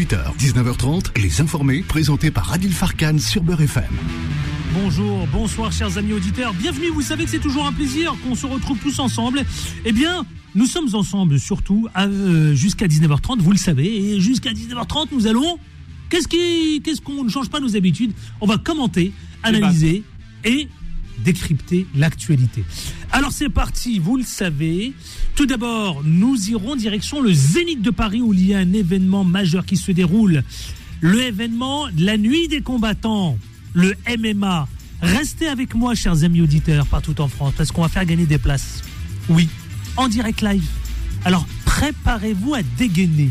18h, 19h30, Les Informés, présentés par Adil Farkan sur Beurre FM. Bonjour, bonsoir chers amis auditeurs, bienvenue, vous savez que c'est toujours un plaisir qu'on se retrouve tous ensemble. Eh bien, nous sommes ensemble surtout euh, jusqu'à 19h30, vous le savez, et jusqu'à 19h30 nous allons... Qu'est-ce qui, qu'est-ce qu'on ne change pas nos habitudes? On va commenter, analyser et décrypter l'actualité. Alors c'est parti, vous le savez. Tout d'abord, nous irons direction le Zénith de Paris où il y a un événement majeur qui se déroule. Le événement la nuit des combattants, le MMA. Restez avec moi, chers amis auditeurs, partout en France, parce qu'on va faire gagner des places. Oui, en direct live. Alors préparez-vous à dégainer.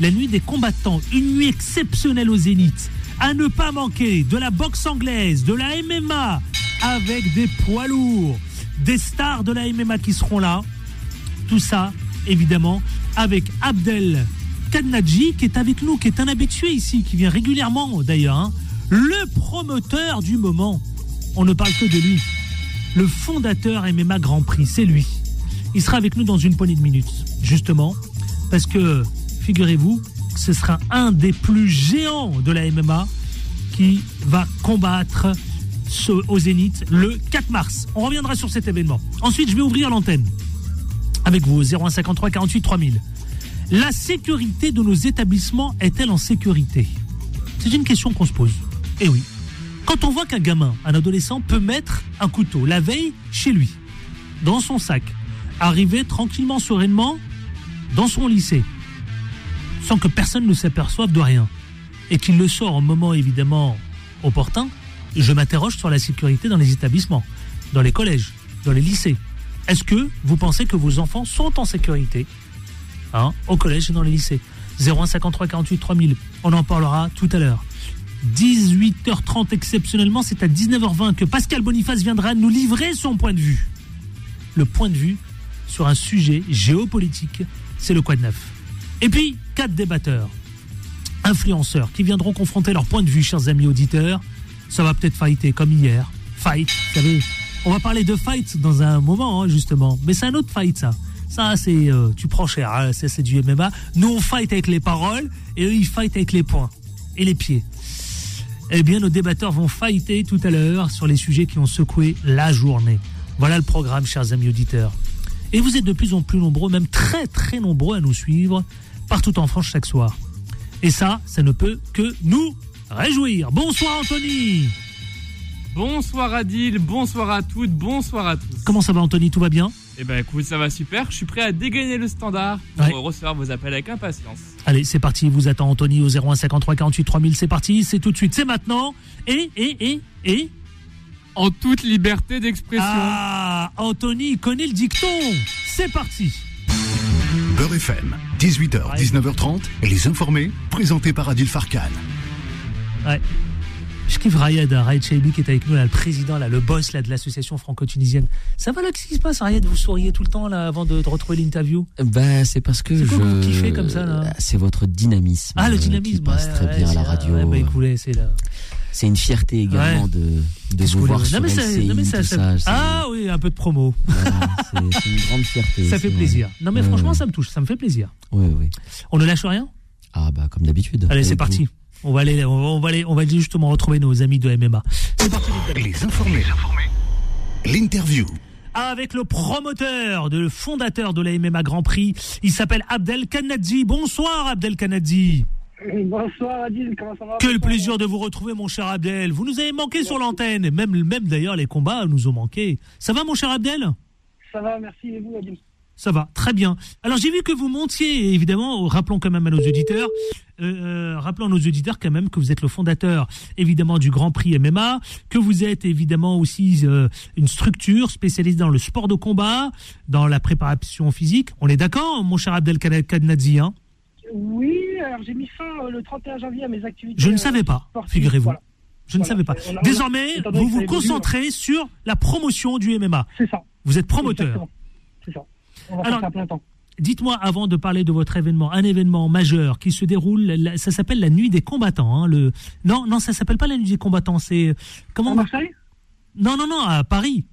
La nuit des combattants, une nuit exceptionnelle au Zénith. À ne pas manquer de la boxe anglaise, de la MMA, avec des poids lourds, des stars de la MMA qui seront là. Tout ça, évidemment, avec Abdel Kadnadji, qui est avec nous, qui est un habitué ici, qui vient régulièrement d'ailleurs. hein. Le promoteur du moment. On ne parle que de lui. Le fondateur MMA Grand Prix, c'est lui. Il sera avec nous dans une poignée de minutes, justement, parce que, figurez-vous, ce sera un des plus géants de la MMA qui va combattre au Zénith le 4 mars. On reviendra sur cet événement. Ensuite, je vais ouvrir l'antenne avec vous, 0153 48 3000. La sécurité de nos établissements est-elle en sécurité? C'est une question qu'on se pose. Eh oui. Quand on voit qu'un gamin, un adolescent, peut mettre un couteau la veille chez lui, dans son sac, arriver tranquillement, sereinement dans son lycée, sans que personne ne s'aperçoive de rien, et qu'il le sort au moment évidemment opportun, je m'interroge sur la sécurité dans les établissements, dans les collèges, dans les lycées. Est-ce que vous pensez que vos enfants sont en sécurité hein, au collège et dans les lycées? 0153 48 3000. On en parlera tout à l'heure. 18h30 exceptionnellement, c'est à 19h20 que Pascal Boniface viendra nous livrer son point de vue. Le point de vue sur un sujet géopolitique, c'est le quoi de neuf. Et puis, quatre débatteurs, influenceurs qui viendront confronter leur point de vue, chers amis auditeurs. Ça va peut-être fighter comme hier. Fight, vous savez. On va parler de fight dans un moment, hein, justement. Mais c'est un autre fight, ça. Ça, c'est. euh, tu prends cher, hein, c'est du MMA. Nous, on fight avec les paroles et eux, ils fight avec les poings et les pieds. Eh bien, nos débatteurs vont fighter tout à l'heure sur les sujets qui ont secoué la journée. Voilà le programme, chers amis auditeurs. Et vous êtes de plus en plus nombreux, même très très nombreux à nous suivre partout en France chaque soir. Et ça, ça ne peut que nous réjouir. Bonsoir Anthony Bonsoir Adil, bonsoir à toutes, bonsoir à tous. Comment ça va Anthony? Tout va bien? Eh ben écoute, ça va super, je suis prêt à dégainer le standard pour Ouais. recevoir vos appels avec impatience. Allez, c'est parti, vous attend Anthony au 01 53 48 3000, c'est parti, c'est tout de suite, c'est maintenant. Et, et, et, et En toute liberté d'expression. Ah, Anthony connaît le dicton C'est parti Beurre FM, 18h, 19h30, Les Informés, présentés par Adil Farkan. Ouais. Je kiffe Rayed, hein, Rayed Chaibi qui est avec nous, là, le président, là, le boss là, de l'association franco-tunisienne. Ça va là, qu'est-ce qui se passe, Rayed? Vous souriez tout le temps là avant de, de retrouver l'interview? Ben, c'est parce que C'est quoi que vous je. kiffez comme ça, là? C'est votre dynamisme. Ah, le euh, dynamisme Qui passe ouais, très ouais, bien à la radio. Ouais, bah, écoutez, c'est là. C'est une fierté également Ouais. de, vous voir sur mais LCI, non, mais ça- ça- Ah oui, un peu de promo. voilà, c'est une grande fierté. Ça fait vrai. plaisir. Non, mais Ouais, franchement, ouais. ça me touche, ça me fait plaisir. Oui, oui. On ne lâche rien? Ah, bah, comme d'habitude. Allez, c'est parti. vous. On va aller, on va, aller, on va aller justement retrouver nos amis de MMA. C'est parti. Les Informés. L'interview. Avec le promoteur, de, le fondateur de la MMA Grand Prix, il s'appelle Abdel Kanadji. Bonsoir Abdel Kanadji. Bonsoir Adil, comment ça va Quel plaisir de vous retrouver mon cher Abdel. Vous nous avez manqué sur l'antenne, même, même d'ailleurs les combats nous ont manqué. Ça va mon cher Abdel? Ça va, merci et vous Adil? Ça va, très bien. Alors j'ai vu que vous montiez, évidemment, rappelons quand même à nos auditeurs, euh, euh, rappelons à nos auditeurs quand même que vous êtes le fondateur, évidemment, du Grand Prix MMA, que vous êtes évidemment aussi euh, une structure spécialisée dans le sport de combat, dans la préparation physique. On est d'accord, mon cher Abdel Kadnadzi hein? Oui, alors j'ai mis fin euh, le 31 janvier à mes activités. Je ne euh, savais pas, sportives, figurez-vous. voilà. Je ne savais pas. on a- on a- Désormais, vous vous évolue, concentrez sur la promotion du MMA. C'est ça. Vous êtes promoteur. C'est ça. On va Alors- faire ça à plein temps. Dites-moi, avant de parler de votre événement, un événement majeur qui se déroule, ça s'appelle la Nuit des combattants. hein, le... Non, non, ça s'appelle pas la Nuit des combattants, c'est... Comment À Marseille? Non, non, non, à Paris.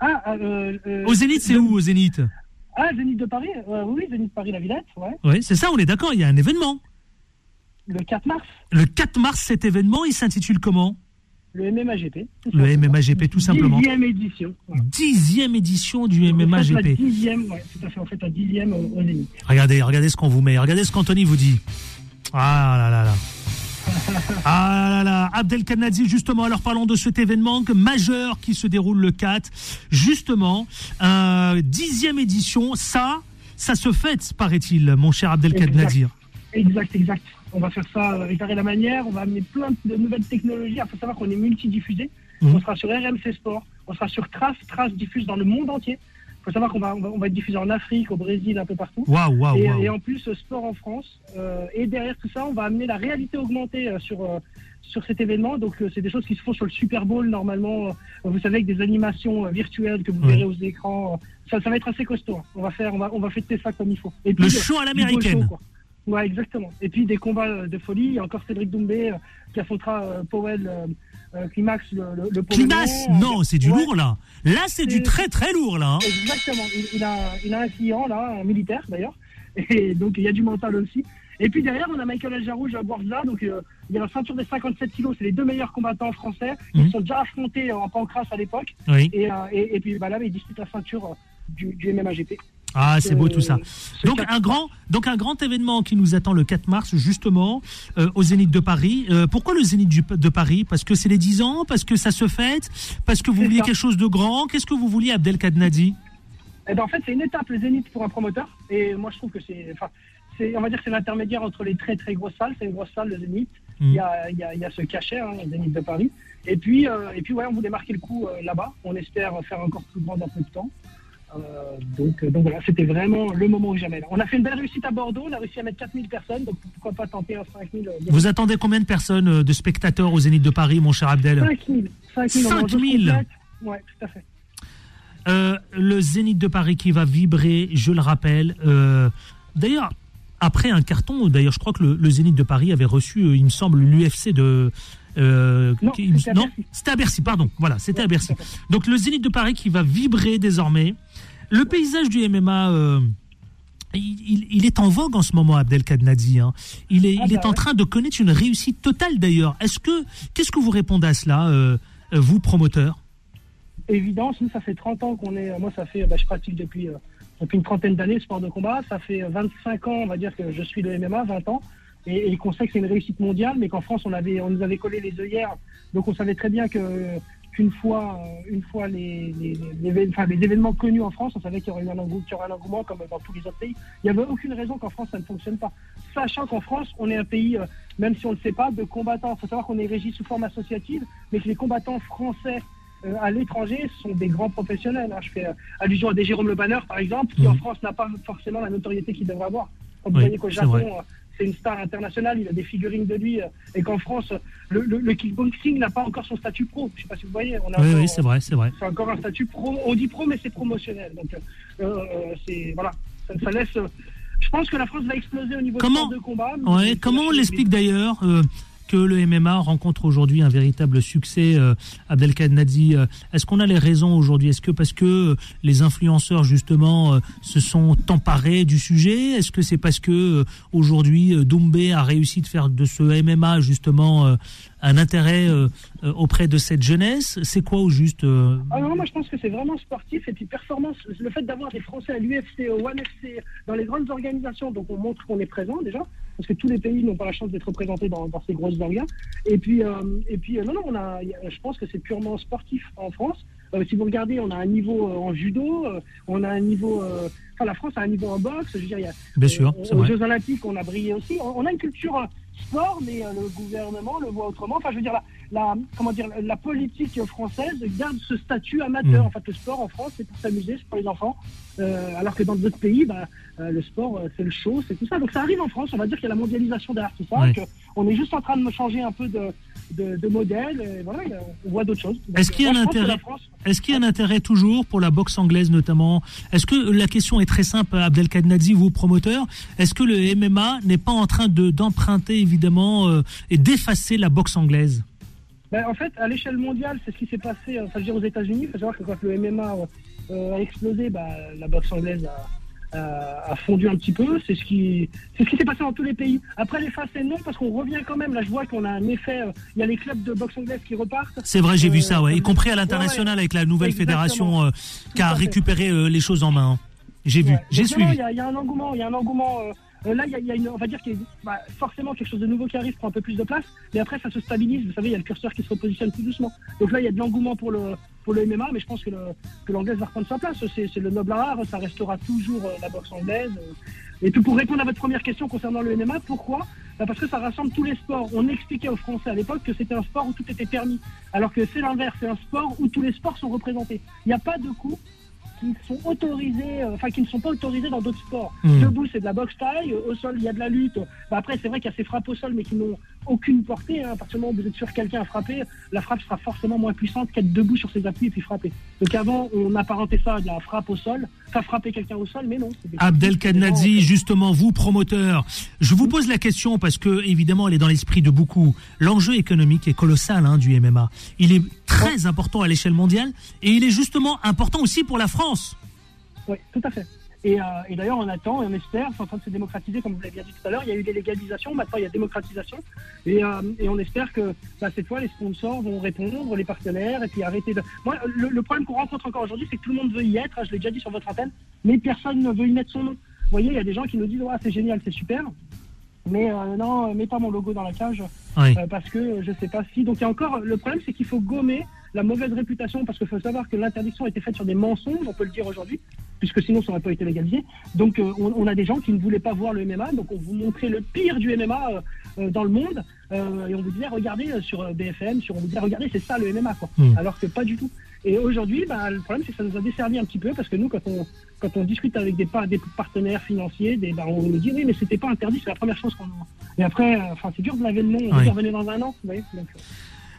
Ah, euh, euh, Au Zénith, c'est où au Zénith? Ah, Zénith de Paris euh, Oui, Zénith Paris, la Villette, ouais. Oui, c'est ça, on est d'accord, il y a un événement. Le 4 mars, Le 4 mars, cet événement, il s'intitule comment? Le MMAGP. Le. MMAGP, tout simplement. Dixième édition. voilà. Dixième édition du On fête La MMAGP. dixième, ouais, tout à fait. On fait la dixième au, au Zénith. Regardez, regardez ce qu'on vous met. Regardez ce qu'Anthony vous dit. Ah là là là. Ah là là, Abdelkadnadi, justement, alors parlons de cet événement majeur qui se déroule le 4. Justement, euh, dixième édition, ça, ça se fête, paraît-il, mon cher Abdelkadnadi. Exact, exact. On va faire ça avec Arrêt la manière. On va amener plein de nouvelles technologies. Il faut savoir qu'on est multidiffusé. Mhm. On sera sur RMC Sport. On sera sur Trace. Trace diffuse dans le monde entier. Il faut savoir qu'on va, on va, on va être diffusé en Afrique, au Brésil, un peu partout. Waouh, waouh, et, et en plus, sport en France. Euh, et derrière tout ça, on va amener la réalité augmentée euh, sur, euh, sur cet événement. Donc, euh, c'est des choses qui se font sur le Super Bowl, normalement. Euh, vous savez, avec des animations euh, virtuelles que vous Ouais. verrez aux écrans. Ça, ça va être assez costaud. hein. On va faire, on va, on va fêter ça comme il faut. Et Le puis, show à l'américaine. Ouais, exactement. Et puis des combats de folie. Il y a encore Cédric Doumbé euh, qui affrontera euh, Powell Climax, le, le, le. Climax, Euh, non, c'est du ouais, lourd là. Là, c'est du très très lourd là. hein. Exactement. Il, il a, il a un client là, un militaire d'ailleurs. Et donc il y a du mental aussi. Et puis derrière, on a Michael Aljarouj à Borza. Donc euh, il y a la ceinture des 57 kilos. C'est les deux meilleurs combattants français. Ils se sont déjà affrontés euh, en pancras à l'époque. Oui. Et, euh, et, et puis bah, là, ils disputent la ceinture euh, du, du MMAGP. Ah, c'est beau tout ça. Euh, Donc un grand, donc un grand événement qui nous attend le 4 mars justement euh, au Zénith de Paris. Euh, pourquoi le Zénith du- de Paris? Parce que c'est les 10 ans, parce que ça se fête, parce que vous vouliez ça. quelque chose de grand? Qu'est-ce que vous vouliez, Abdelkadnadi? Eh ben, en fait, c'est une étape, le Zénith, pour un promoteur. Et moi, je trouve que c'est. Enfin, on va dire que c'est l'intermédiaire entre les très très grosses salles. C'est une grosse salle, le Zénith. Mhm. Il, y a, il, y a, il y a ce cachet, hein, le Zénith de Paris. Et puis, euh, et puis ouais, on voulait marquer le coup là-bas. On espère faire encore plus grand dans peu de temps. Euh, donc, euh, donc voilà, c'était vraiment le moment ou jamais. On a fait une belle réussite à Bordeaux. On a réussi à mettre 4000 personnes. Donc pourquoi pas tenter un 5000 euh, Vous attendez combien de personnes, de spectateurs au Zénith de Paris, mon cher Abdel 5000. 5000. on est en jeu 5000. complète. Ouais, tout à fait. Euh, le Zénith de Paris qui va vibrer, je le rappelle. Euh, d'ailleurs, après un carton, d'ailleurs, je crois que le, le Zénith de Paris avait reçu, il me semble, l'UFC de. euh, Non, c'était à Bercy. à Bercy, pardon. Voilà, c'était à Bercy. tout à fait. Donc le Zénith de Paris qui va vibrer désormais. Le paysage du MMA, euh, il, est en vogue en ce moment, Abdelkadnadi. Hein. Il est, Ah il bah en train de connaître une réussite totale d'ailleurs. Est-ce que, qu'est-ce que vous répondez à cela, euh, euh, vous promoteur? Évident. Nous, ça fait 30 ans qu'on est. Moi, ça fait. bah, je pratique depuis, euh, depuis une trentaine d'années le sport de combat. Ça fait 25 ans, on va dire, que je suis le MMA, 20 ans. Et, et qu'on sait que c'est une réussite mondiale, mais qu'en France, on, avait, on nous avait collé les œillères. Donc, on savait très bien que qu'une fois, euh, une fois les, les, les, les- enfin, les événements connus en France, on savait qu'il y aurait eu un engouement, comme dans tous les autres pays. Il n'y avait aucune raison qu'en France, ça ne fonctionne pas. Sachant qu'en France, on est un pays, euh, même si on ne le sait pas, de combattants. Il faut savoir qu'on est régi sous forme associative, mais que les combattants français euh, à l'étranger sont des grands professionnels. hein. Je fais euh, allusion à des Jérôme Le Banner, par exemple, qui Mhm. en France n'a pas forcément la notoriété qu'il devrait avoir. Quand vous voyez qu'au Japon, c'est une star internationale, il a des figurines de lui, euh, et qu'en France, le, le- le kickboxing n'a pas encore son statut pro. Je ne sais pas si vous voyez. On a Oui, c'est vrai, c'est vrai. c'est encore un statut pro. On dit pro, mais c'est promotionnel. Donc, euh, euh, c'est voilà, ça, ça laisse. je pense que la France va exploser au niveau Comment- du sport de combat. Ouais, comment on l'explique d'ailleurs euh, que le MMA rencontre aujourd'hui un véritable succès, euh, Abdelkadnadi euh, Est-ce qu'on a les raisons aujourd'hui? Est-ce que parce que euh, les influenceurs justement euh, se sont emparés du sujet? Est-ce que c'est parce que aujourd'hui Doumbé a réussi de faire de ce MMA justement un intérêt euh, euh, auprès de cette jeunesse? C'est quoi au juste euh, Ah non, moi je pense que c'est vraiment sportif et puis performance. Le fait d'avoir des Français à l'UFC, au ONE FC, dans les grandes organisations, donc on montre qu'on est présent déjà, parce que tous les pays n'ont pas la chance d'être représentés dans, dans ces grosses orgas. Et puis, euh, et puis non, non, on a, je pense que c'est purement sportif en France. Si vous regardez, on a un niveau en judo, on a un niveau, enfin la France a un niveau en boxe. Je veux dire, il y a, Bien sûr, aux vrai. Jeux Olympiques, on a brillé aussi. On, on a une culture sport, mais euh, le gouvernement le voit autrement. Enfin, je veux dire, la, la, comment dire, la politique française garde ce statut amateur. Mm. En fait, le sport en France, c'est pour s'amuser, c'est pour les enfants. Euh, alors que dans d'autres pays, bah, euh, le sport, euh, c'est le show, c'est tout ça. Donc ça arrive en France. On va dire qu'il y a la mondialisation derrière tout ça. Ouais. que on est juste en train de changer un peu de, de, de modèle. Et voilà, et, euh, on voit d'autres choses. Est-ce qu'il y a un intérêt la France- Est-ce qu'il y a un intérêt toujours pour la boxe anglaise notamment? Est-ce que la question est très simple, Abdelkadnadi, vous promoteur Est-ce que le MMA n'est pas en train de d'emprunter évidemment euh, et d'effacer la boxe anglaise? Ben, en fait, à l'échelle mondiale, c'est ce qui s'est passé enfin, je veux dire, aux États-Unis. Il faut savoir que quand le MMA euh, a explosé, bah, la boxe anglaise euh, a fondu un petit peu. C'est ce qui, c'est ce qui s'est passé dans tous les pays. Après les c'est non, parce qu'on revient quand même. Là, je vois qu'on a un effet. euh, Il y a les clubs de boxe anglaise qui repartent. C'est vrai, j'ai vu Euh, ça, ouais. Y compris à l'international ouais. avec la nouvelle fédération euh, qui a récupéré euh, les choses en main. hein. J'ai vu, j'ai suivi. Il y, y a un engouement, il y a un engouement. Euh, là, il y a, une, on va dire qu'il y a bah, forcément quelque chose de nouveau qui arrive, prend un peu plus de place, mais après ça se stabilise. Vous savez, il y a le curseur qui se repositionne tout doucement. Donc là, il y a de l'engouement pour le pour le MMA, mais je pense que le que l'anglaise va reprendre sa place. C'est c'est le noble art, ça restera toujours euh, la boxe anglaise. euh. Et puis pour répondre à votre première question concernant le MMA, pourquoi? Bah, Parce que ça rassemble tous les sports. On expliquait aux Français à l'époque que c'était un sport où tout était permis, alors que c'est l'inverse, c'est un sport où tous les sports sont représentés. Il n'y a pas de coup qui sont autorisés, euh, enfin qui ne sont pas autorisés dans d'autres sports. Hmm. Debout, c'est de la boxe taille, au sol, il y a de la lutte. Bah, après, c'est vrai qu'il y a ces frappes au sol, mais qui n'ont aucune portée. Hein. À partir du moment où vous êtes sur quelqu'un à frapper, la frappe sera forcément moins puissante qu'être debout sur ses appuis et puis frapper. Donc avant, on apparentait ça à la frappe au sol, enfin frapper quelqu'un au sol, mais non. Abdel Kadnazi, justement, vous, promoteur, je vous pose la question parce que, évidemment, elle est dans l'esprit de beaucoup. L'enjeu économique est colossal hein, du MMA. Il est très important à l'échelle mondiale et il est justement important aussi pour la France. Oui, tout à fait. Et, euh, et d'ailleurs, on attend et on espère, c'est en train de se démocratiser, comme vous l'avez bien dit tout à l'heure. Il y a eu des légalisations, maintenant il y a démocratisation. Et, euh, et on espère que bah, cette fois, les sponsors vont répondre, les partenaires, et puis arrêter de. Moi, le, le problème qu'on rencontre encore aujourd'hui, c'est que tout le monde veut y être. hein, Je l'ai déjà dit sur votre antenne, mais personne ne veut y mettre son nom. Vous voyez, il y a des gens qui nous disent ouais, c'est génial, c'est super. Mais euh, non, mets pas mon logo dans la cage Oui. euh, parce que je sais pas si. Donc il y a encore le problème, c'est qu'il faut gommer la mauvaise réputation parce qu'il faut savoir que l'interdiction a été faite sur des mensonges, on peut le dire aujourd'hui, puisque sinon ça n'aurait pas été légalisé. Donc euh, on, on a des gens qui ne voulaient pas voir le MMA, donc on vous montrait le pire du MMA euh, euh, dans le monde euh, et on vous disait regardez sur BFM, sur on vous disait regardez c'est ça le MMA quoi, Mm. alors que pas du tout. Et aujourd'hui, bah, le problème c'est que ça nous a desservi un petit peu parce que nous quand on quand on discute avec des, par- des partenaires financiers, des, bah, on nous dit oui mais c'était pas interdit, c'est la première chose qu'on. Et après, enfin c'est dur de laver le nom, on Oui. revenir dans un an, vous voyez. Donc,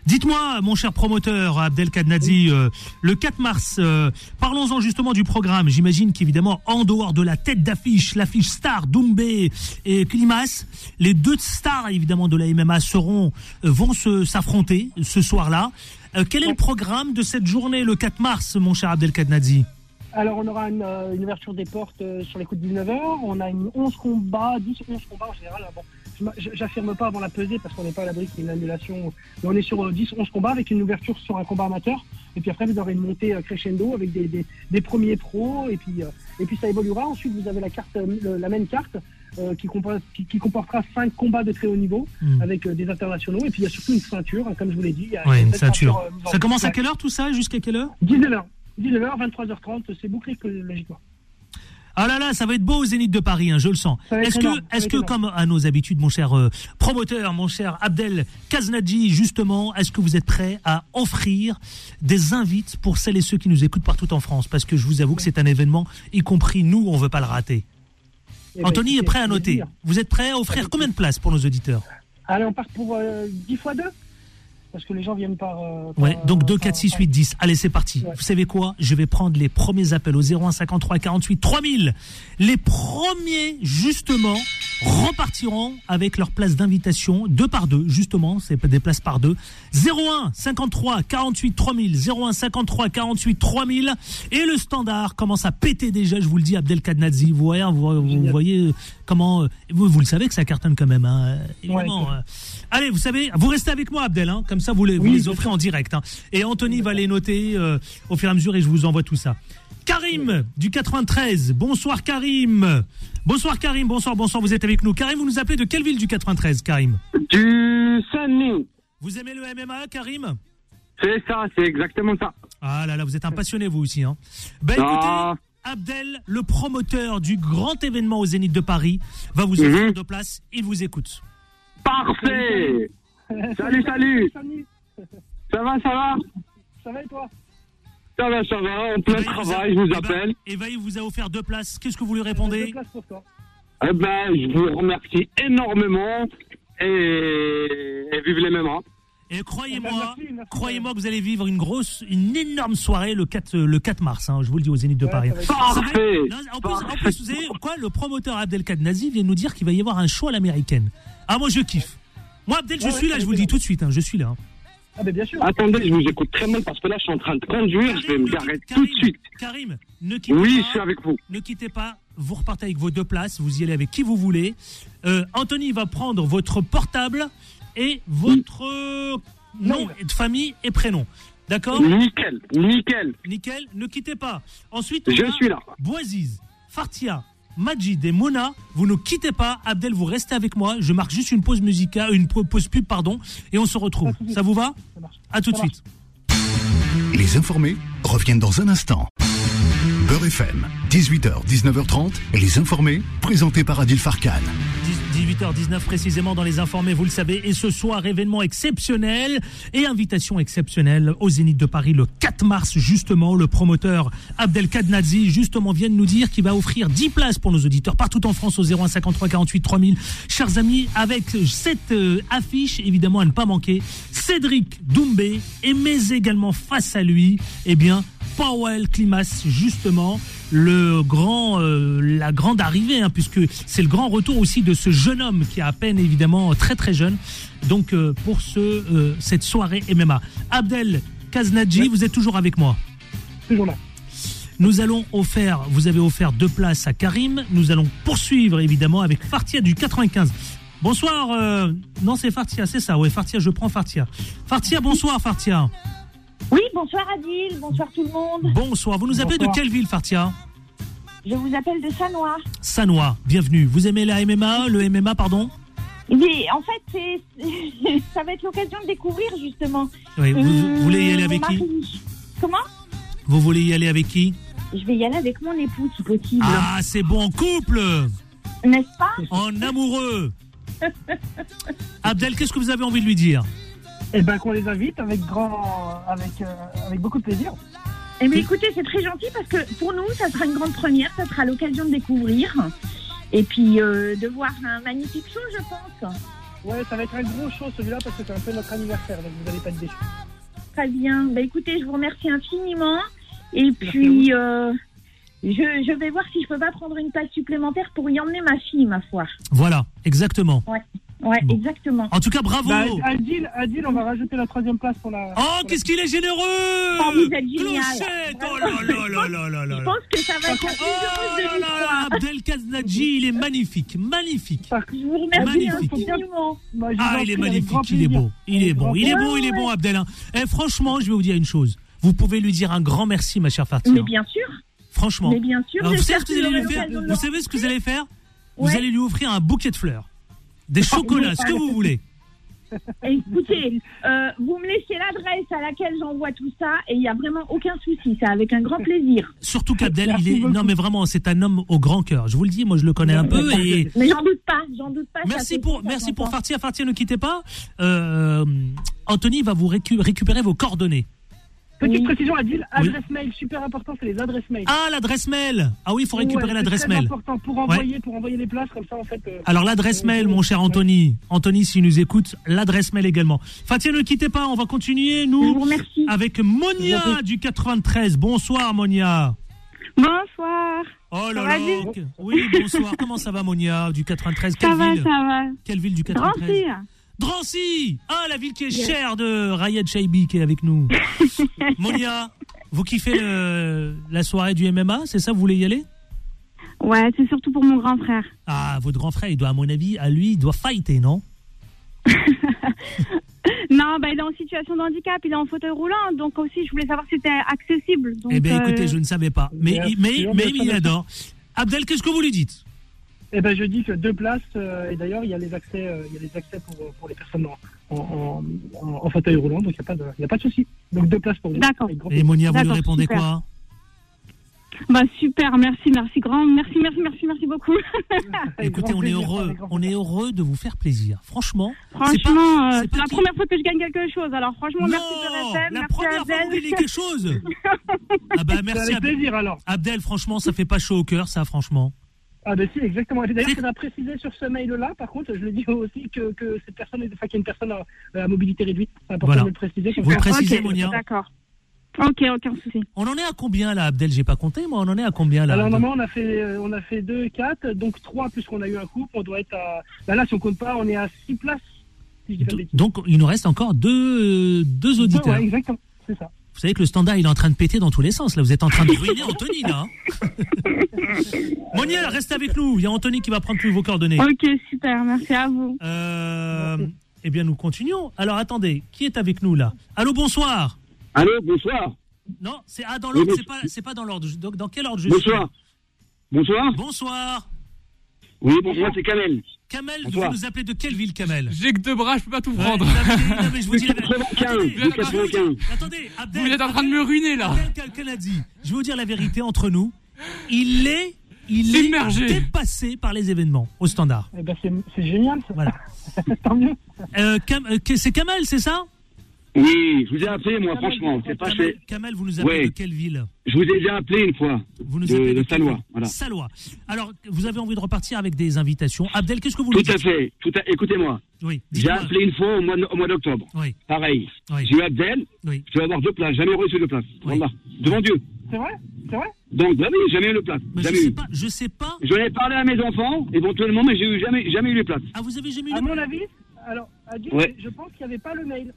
Dites-moi, mon cher promoteur Abdel Kadnazi, euh, le 4 mars, euh, parlons-en justement du programme. J'imagine qu'évidemment, en dehors de la tête d'affiche, l'affiche star Doumbé et Klimas, les deux stars évidemment de la MMA seront euh, vont s'affronter ce soir-là. Quel est le programme de cette journée, le 4 mars, mon cher Abdel Kadnazi Alors, on aura une, ouverture des portes sur les coups de 19h. On a une 11 combats, 10 11 combats en général. Je- j'affirme pas avant la pesée parce qu'on n'est pas à l'abri qu'il y ait une annulation. Mais on est sur euh, 10 11 combats avec une ouverture sur un combat amateur. Et puis après, vous aurez une montée euh, crescendo avec des, des, des premiers pros. Et puis, euh, et puis ça évoluera. Ensuite, vous avez la carte, euh, la même carte. euh, qui, comporte- qui, qui comportera 5 combats de très haut niveau Hmm. avec euh, des internationaux et puis il y a surtout une ceinture hein, comme je vous l'ai dit il y a Ouais, une ceinture. euh, Ça commence à quelle heure tout ça? Jusqu'à quelle heure? 19h 19h 23h30 c'est bouclé que logiquement Ah là là, ça va être beau au Zénith de Paris, hein, je le sens. Est-ce que, est-ce que, comme à nos habitudes, mon cher euh, promoteur, mon cher Abdel Kaznadji, justement, est-ce que vous êtes prêt à offrir des invites pour celles et ceux qui nous écoutent partout en France? Parce que je vous avoue que c'est un événement, y compris nous, on veut pas le rater. Eh ben, Anthony est prêt à noter. plaisir. Vous êtes prêt à offrir combien de places pour nos auditeurs? Allez, on part pour euh, 10 fois 2 Parce que les gens viennent par. euh, par, Ouais, donc 2, euh, 4, par- 6, 8, 10. Allez, c'est parti. Ouais. Vous savez quoi? Je vais prendre les premiers appels au 01 53 48 3000. Les premiers, justement, repartiront avec leur place d'invitation, deux par deux, justement, c'est des places par deux. 01 53 48 3000, 01 53 48 3000. Et le standard commence à péter déjà, je vous le dis, Abdel Kadnazi. Vous voyez, vous, vous voyez euh, comment. euh, Vous, vous le savez que ça cartonne quand même, hein, évidemment. Ouais, euh. Allez, vous savez, vous restez avec moi, Abdel, hein, comme ça vous les, vous offrez en direct. hein. Et Anthony va les noter euh, au fur et à mesure et je vous envoie tout ça. Karim du 93. Bonsoir Karim. Bonsoir Karim. Bonsoir, bonsoir. Vous êtes avec nous. Karim, vous nous appelez de quelle ville du 93, Karim? Du Saint-Denis. Vous aimez le MMA, Karim? C'est ça, c'est exactement ça. Ah là là, vous êtes un passionné vous aussi. Hein. Ben Ah. écoutez, Abdel, le promoteur du grand événement au Zénith de Paris, va vous offrir Mhm. deux places. Il vous écoute. Parfait. Salut, salut. Ça va, ça va? Ça va et toi? Ça va, ça va. En plein Eh ben, travail, je vous eh ben, appelle. eh ben, il vous a offert deux places. Qu'est-ce que vous lui Deux répondez places pour toi. Eh ben, je vous remercie énormément. Et, et vive les mêmes. hein. Et croyez-moi, croyez-moi que vous allez vivre une grosse, une énorme soirée le 4, euh, le 4 mars. hein, je vous le dis au Zénith de Paris. Parfait. non, en, plus, en plus, vous savez quoi? Le promoteur Abdelkad Nazi vient nous dire qu'il va y avoir un show à l'américaine. Ah, moi je kiffe. Moi, Abdel, je Ouais, suis ouais, là, je vous le dis tout de suite, hein, je suis là. hein. Ah, ben bien sûr. Attendez, je vous écoute très mal parce que là, je suis en train de conduire. Je vais me garer tout de suite. Karim, ne quittez Oui, pas. je suis avec vous. Ne quittez pas. vous repartez avec vos deux places, vous y allez avec qui vous voulez. Euh, Anthony va prendre votre portable et votre nom de famille et prénom. D'accord? Nickel, nickel. Nickel, ne quittez pas. Ensuite, on Je a suis là. Boisiz, Fartia, Majid et Mona, vous ne quittez pas. Abdel, vous restez avec moi. Je marque juste une pause musicale, une pa- pause pub, pardon, et on se retrouve. Ça vous va Ça marche. À tout de suite. Les informés reviennent dans un instant. Beurre FM, 18h, 19h30, les informés, présentés par Adil Farkan. 18h19 précisément dans les informés, vous le savez. Et ce soir, événement exceptionnel et invitation exceptionnelle au Zénith de Paris le 4 mars, justement. Le promoteur Abdelkadnazi, justement, vient de nous dire qu'il va offrir 10 places pour nos auditeurs partout en France au 01 53 48 3000. Chers amis, avec cette euh, affiche, évidemment, à ne pas manquer, Cédric Doumbé et mais également face à lui, eh bien, Powell Klimas, justement, le grand, euh, la grande arrivée, hein, puisque c'est le grand retour aussi de ce jeune homme qui est à peine évidemment très très jeune. Donc euh, pour ce, euh, cette soirée MMA, Abdel Kaznadji, vous êtes toujours avec moi. Toujours là. Nous allons offrir, vous avez offert deux places à Karim. Nous allons poursuivre évidemment avec Fartia du 95. Bonsoir. euh, non, c'est Fartia, c'est ça. Ouais, Fartia, je prends Fartia. Fartia, bonsoir Fartia. Oui, bonsoir Adil, bonsoir tout le monde. Bonsoir. Vous nous appelez de quelle ville, Fartia Je vous appelle de Sanois. Sanois. Bienvenue. Vous aimez la MMA, le MMA, pardon Mais en fait, ça va être l'occasion de découvrir justement. Oui, vous, Hum, vous voulez y aller avec qui. Comment Vous voulez y aller avec qui Je vais y aller avec mon époux si possible. Ah, c'est bon, en couple, N'est-ce pas en amoureux. Abdel, qu'est-ce que vous avez envie de lui dire Eh ben qu'on les invite avec grand, avec, euh, avec beaucoup de plaisir. Eh bien, écoutez, c'est très gentil parce que pour nous, ça sera une grande première, ça sera l'occasion de découvrir. Et puis euh, de voir un magnifique show, je pense. Ouais, ça va être un gros show celui-là parce que c'est un peu notre anniversaire, donc vous n'allez pas être déçus. Très bien. Bah, écoutez, je vous remercie infiniment. Et puis, euh, je, je vais voir si je peux pas prendre une place supplémentaire pour y emmener ma fille, ma foi. Voilà, exactement. Ouais, Bon. exactement. En tout cas, bravo. Bah, Adil, Adil, on va rajouter la troisième place pour la. Oh, pour la- qu'est-ce qu'il est généreux Oh, vous êtes génial. Clochette Oh là là là là là là Je là pense que ça va être Oh là de là là l'histoire. Abdel Kaznadji, il est magnifique, magnifique. Je vous remercie Magnifique. infiniment. Bah, je vous Ah, il est magnifique, il est beau, il est bon, il est bon, il est Ouais, bon, ouais. Abdel. hein. Eh, franchement, je vais vous dire une chose. Vous pouvez lui dire un grand merci, ma chère Fatia. Mais bien sûr, Franchement. mais bien sûr. Vous savez ce que vous allez lui faire Vous savez ce que vous allez faire Vous Ouais. allez lui offrir un bouquet de fleurs, des chocolats, ce que vous voulez. Écoutez, euh, vous me laissez l'adresse à laquelle j'envoie tout ça et il n'y a vraiment aucun souci. C'est avec un grand plaisir. Surtout qu'Abdel, il est non mais vraiment, c'est un homme au grand cœur. Je vous le dis, moi je le connais un peu et Mais j'en doute pas, j'en doute pas. ça merci pour très merci pour. Fartia. Fartia, ne quittez pas. Euh, Anthony va vous récu- récupérer vos coordonnées. Petite Oui. précision, Adil, adresse mail, super important, c'est les adresses mail. Ah, l'adresse mail. Ah oui, il faut récupérer Ouais, l'adresse c'est mail. important pour envoyer, pour envoyer les places, comme ça, en fait. euh, Alors l'adresse Euh, mail, mon cher Anthony. Anthony, s'il nous écoute, l'adresse mail également. Fatia, ne quittez pas, on va continuer, nous, vous remercie. avec Monia du 93. Bonsoir, Monia. Bonsoir. Oh là Ça là. va, Oui, bonsoir. Comment ça va, Monia, du 93 Ça Quelle va, ville? ça va. Quelle ville du 93 Drancy. Drancy Ah, la ville qui est chère de Rayed Shaibi qui est avec nous. Monia, vous kiffez le- la soirée du MMA, c'est ça, vous voulez y aller? Ouais, c'est surtout pour mon grand frère. Ah, votre grand frère, il doit, à mon avis, à lui, il doit fighter, non? Non, bah, il est en situation de handicap, il est en fauteuil roulant, donc aussi je voulais savoir si c'était accessible. Donc, Eh bien, euh, écoutez, je ne savais pas. Mais, Bien mais, sûr, mais bien sûr, il bien adore. Abdel, qu'est-ce que vous lui dites? Eh ben, je dis que deux places, euh, et d'ailleurs, il y a les accès, euh, il y a les accès pour, pour les personnes en, en, en, en fauteuil roulant, donc il n'y a pas de, il y a pas de souci. Donc deux places pour vous. D'accord. Et. Monia, vous lui répondez super. quoi? Bah, super, merci, merci grand, merci, merci, merci, merci beaucoup. Écoutez, on est heureux, on est heureux de vous faire plaisir. Franchement, Franchement, c'est euh, la première fois que je gagne quelque chose, alors franchement, merci de non, RFM, la merci première fois que vous gagnez quelque chose. Ah bah merci avec Abdel. plaisir alors. Abdel, franchement, ça fait pas chaud au cœur, ça, franchement. Ah ben si, exactement. D'ailleurs, C'est- faudra préciser sur ce mail-là, par contre, je le dis aussi que, que cette personne, est- enfin, qu'il y a une personne à, à mobilité réduite. C'est important Voilà. de le préciser. Vous le précisez, Ok, Monia D'accord. Ok, aucun souci. On en est à combien là, Abdel? J'ai pas compté, moi. On en est à combien là Alors normalement, on a fait, euh, on a fait 2, 4, donc 3 puisqu'on a eu un couple. On doit être à. Bah là, si on compte pas, on est à 6 places. Si je dis pas de bêtises. Donc, il nous reste encore deux, deux Ouais, auditeurs. ouais, exactement. C'est ça. Vous savez que le standard, il est en train de péter dans tous les sens. Là, vous êtes en train de ruiner Anthony, là. hein. Moniel, reste avec nous. Il y a Anthony qui va prendre tous vos coordonnées. Ok, super, merci à vous. Euh, eh bien, nous continuons. Alors, attendez, qui est avec nous, là? Allô, bonsoir. Allô, bonsoir. Non, c'est ah, dans l'ordre, Oui, c'est pas, c'est pas dans l'ordre. Dans quel ordre je Bonsoir. Bonsoir. suis Bonsoir. Oui, bonsoir, c'est Kamel. Kamel, Bonsoir. vous nous appelez de quelle ville, Kamel? J'ai que deux bras, je peux pas tout prendre. non, mais- je vous dis la vérité. 95, Attendez, de 95. Attendez, Abdel. Vous êtes en train de me ruiner là. Abdel Kal- Kaladi, je vais vous dire la vérité entre nous. Il est, il est dépassé par les événements au standard. Eh ben, c'est c'est génial, ça. Voilà. Tant mieux. Euh, Kam- euh, c'est Kamel, c'est ça? Oui, je vous ai appelé, moi, franchement. C'est pas Kamel, fait. Kamel, vous nous appelez Ouais. de quelle ville Je vous ai déjà appelé une fois. Vous nous De- appelez de Salois, voilà. Salois. Alors, vous avez envie de repartir avec des invitations. Abdel, qu'est-ce que vous lui Tout à dites fait. Tout à... Écoutez-moi. Oui, J'ai appelé une fois au mois, au mois d'octobre. Oui, Pareil. oui, J'ai eu Abdel. oui. Je vais avoir deux places. Jamais reçu de place. Oui. Voilà. Devant Dieu. C'est vrai? C'est vrai? Donc, bah oui, jamais eu de place. Mais je jamais sais eu. pas, je sais pas. J'en ai parlé à mes enfants, éventuellement, mais j'ai eu jamais, jamais eu les places. Ah, vous avez jamais eu À de... mon avis, alors, Ouais. je pense qu'il n'y avait pas le mail.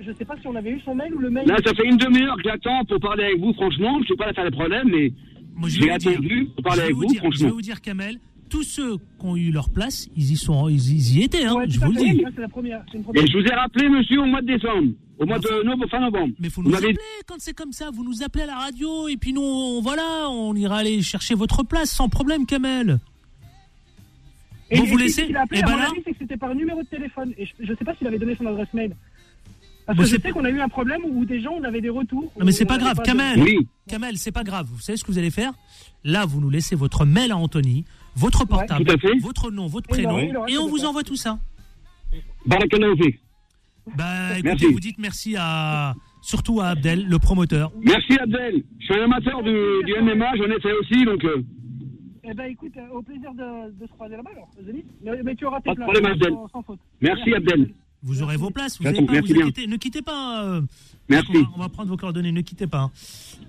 Je sais pas si on avait eu son mail ou le mail. Là, ça fait une demi-heure que j'attends pour parler avec vous, franchement. Je sais pas faire le problème, mais Moi, je j'ai vous attendu pour parler avec vous vous, dire, je vais franchement. vous dire, Kamel, tous ceux qui ont eu leur place, ils y sont, ils, ils y étaient, hein, Ouais, je à vous le dis. Ça, C'est la première. c'est une première. Et je vous ai rappelé, monsieur, au mois de décembre. Au mois de novembre, fin novembre. Mais faut Vous nous appeler quand c'est comme ça. Vous nous appelez à la radio et puis nous, on, voilà, on ira aller chercher votre place sans problème, Kamel. Et- Vous et vous laissez l'a appelé, Eh à ben mon là- avis, c'est que c'était par numéro de téléphone. Et je, je sais pas s'il avait donné son adresse mail. Parce Bon, que je sais qu'on a eu un problème où des gens, on avait des retours. Non mais c'est pas grave, de- Kamel. Oui. Kamel, c'est pas grave. Vous savez ce que vous allez faire? Là, vous nous laissez votre mail à Anthony, votre portable, votre nom, votre prénom, et on vous envoie tout ça. Barakallahu. Bah, écoutez, Merci. vous dites merci à surtout à Abdel, le promoteur. Merci, Abdel. Je suis un amateur du, du MMA, j'en ai fait aussi, donc euh, Eh ben écoute, euh, au plaisir de, de se croiser là-bas alors, Zénith. Mais, mais tu auras tes Pas de places, problème, sans- Abdel. sans faute. merci, Abdel. Vous aurez vos places. Vous n'allez pas vous bien. inquiéter. Ne quittez pas. euh, Merci. On va, on va prendre vos coordonnées. Ne quittez pas.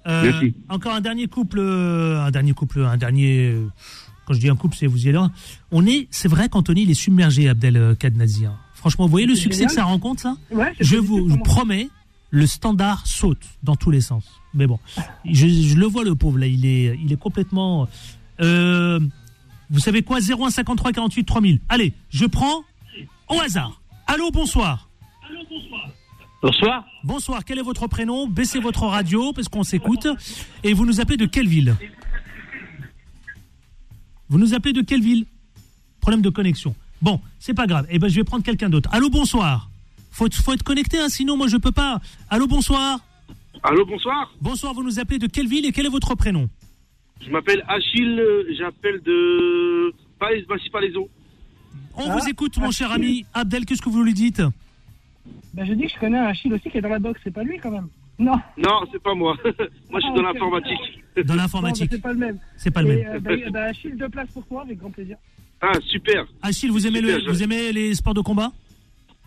Euh, Merci. Encore un dernier couple. euh, un dernier couple. Un dernier. euh, Quand je dis un couple, c'est vous y allez. hein. On est. C'est vrai qu'Anthony, il est submergé, Abdel euh, Kadnazi. hein. Franchement, vous voyez le succès génial. que ça rencontre là Ouais, Je vous promets, le standard saute dans tous les sens. Mais bon, je, je le vois le pauvre là, il est, il est complètement. Euh, vous savez quoi? 01 53 48 3000. Allez, je prends au hasard. Allô, bonsoir. Bonsoir. Bonsoir, quel est votre prénom? Baissez votre radio parce qu'on s'écoute. Et vous nous appelez de quelle ville? Vous nous appelez de quelle ville? Problème de connexion. Bon, c'est pas grave. Eh ben, je vais prendre quelqu'un d'autre. Allô, bonsoir. Faut, être- faut être connecté, hein, sinon moi je peux pas. Allô, bonsoir. Allô, bonsoir. Bonsoir, vous nous appelez de quelle ville et quel est votre prénom? Je m'appelle Achille, euh, j'appelle de Palais Massy Palaiso. On Ah, vous écoute, mon cher ami. Abdel, qu'est-ce que vous lui dites Ben, je dis que je connais un Achille aussi qui est dans la boxe, c'est pas lui quand même. Non, Non, c'est pas moi. moi, je suis Ah, dans ok. l'informatique. Dans non ben, l'informatique. c'est pas le même. C'est pas le même. euh, ben, ben, Achille, deux places pour toi, avec grand plaisir. Ah, super. Achille, vous aimez, le, super, vous aimez les sports de combat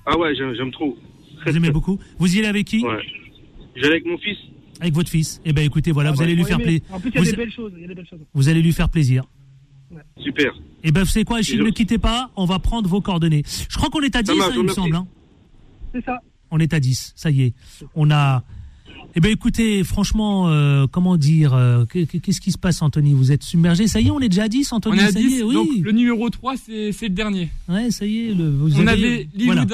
Ah ouais, j'aime trop. Vous aimez beaucoup Vous y allez avec qui Ouais. J'allais avec mon fils. Avec votre fils. Eh ben écoutez, voilà, Ah, vous ouais, allez lui faire plaisir. En plus, il y a Vous, des belles choses. Il y a des belles choses. vous allez lui faire plaisir. Super. Eh ben, vous savez quoi, Achille, Et je- ne quittez pas, on va prendre vos coordonnées. Je crois qu'on est à 10, marche, hein, il me semble. hein. C'est ça. On est à 10, ça y est. On a. Eh ben écoutez, franchement, euh, comment dire, euh, que- que- qu'est-ce qui se passe, Anthony? Vous êtes submergé? Ça y est, on est déjà à 10, On Anthony est à ça y 10, est, oui. donc le numéro 3, c'est c'est le dernier. Ouais, ça y est. Le, vous On avez- avait voilà.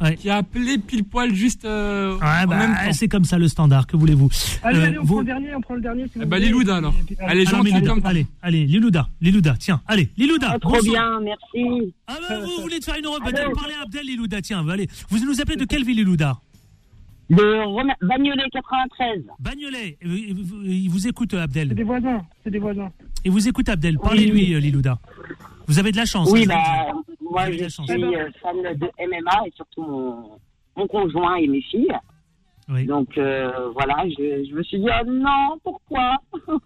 Ouais. qui a appelé pile poil juste euh, Ouais, en même bah, temps. c'est comme ça le standard, que voulez-vous Allez, Euh, allez, on vous- prend le dernier, on prend le dernier. si Eh bah. Lilouda, alors. Et puis- Allez, Lilouda, comme ça. allez, allez, Lilouda, Lilouda, tiens, allez, Lilouda. Ah, trop bien, merci. Ah bah, vous voulez te faire une Europe Parlez à Abdel Lilouda, tiens, allez. Vous nous appelez de quelle ville, Lilouda? De Bagnolet 93. Bagnolet, il vous- écoute, euh, C'est Abdel. des voisins, c'est des voisins. Il vous écoute, Abdel. Parlez-lui, Lilouda. Vous avez de la chance. Oui, hein, bah, moi, je suis euh, fan de MMA et surtout mon, mon conjoint et mes filles. Oui. Donc, euh, voilà, je, je me suis dit, oh non, pourquoi?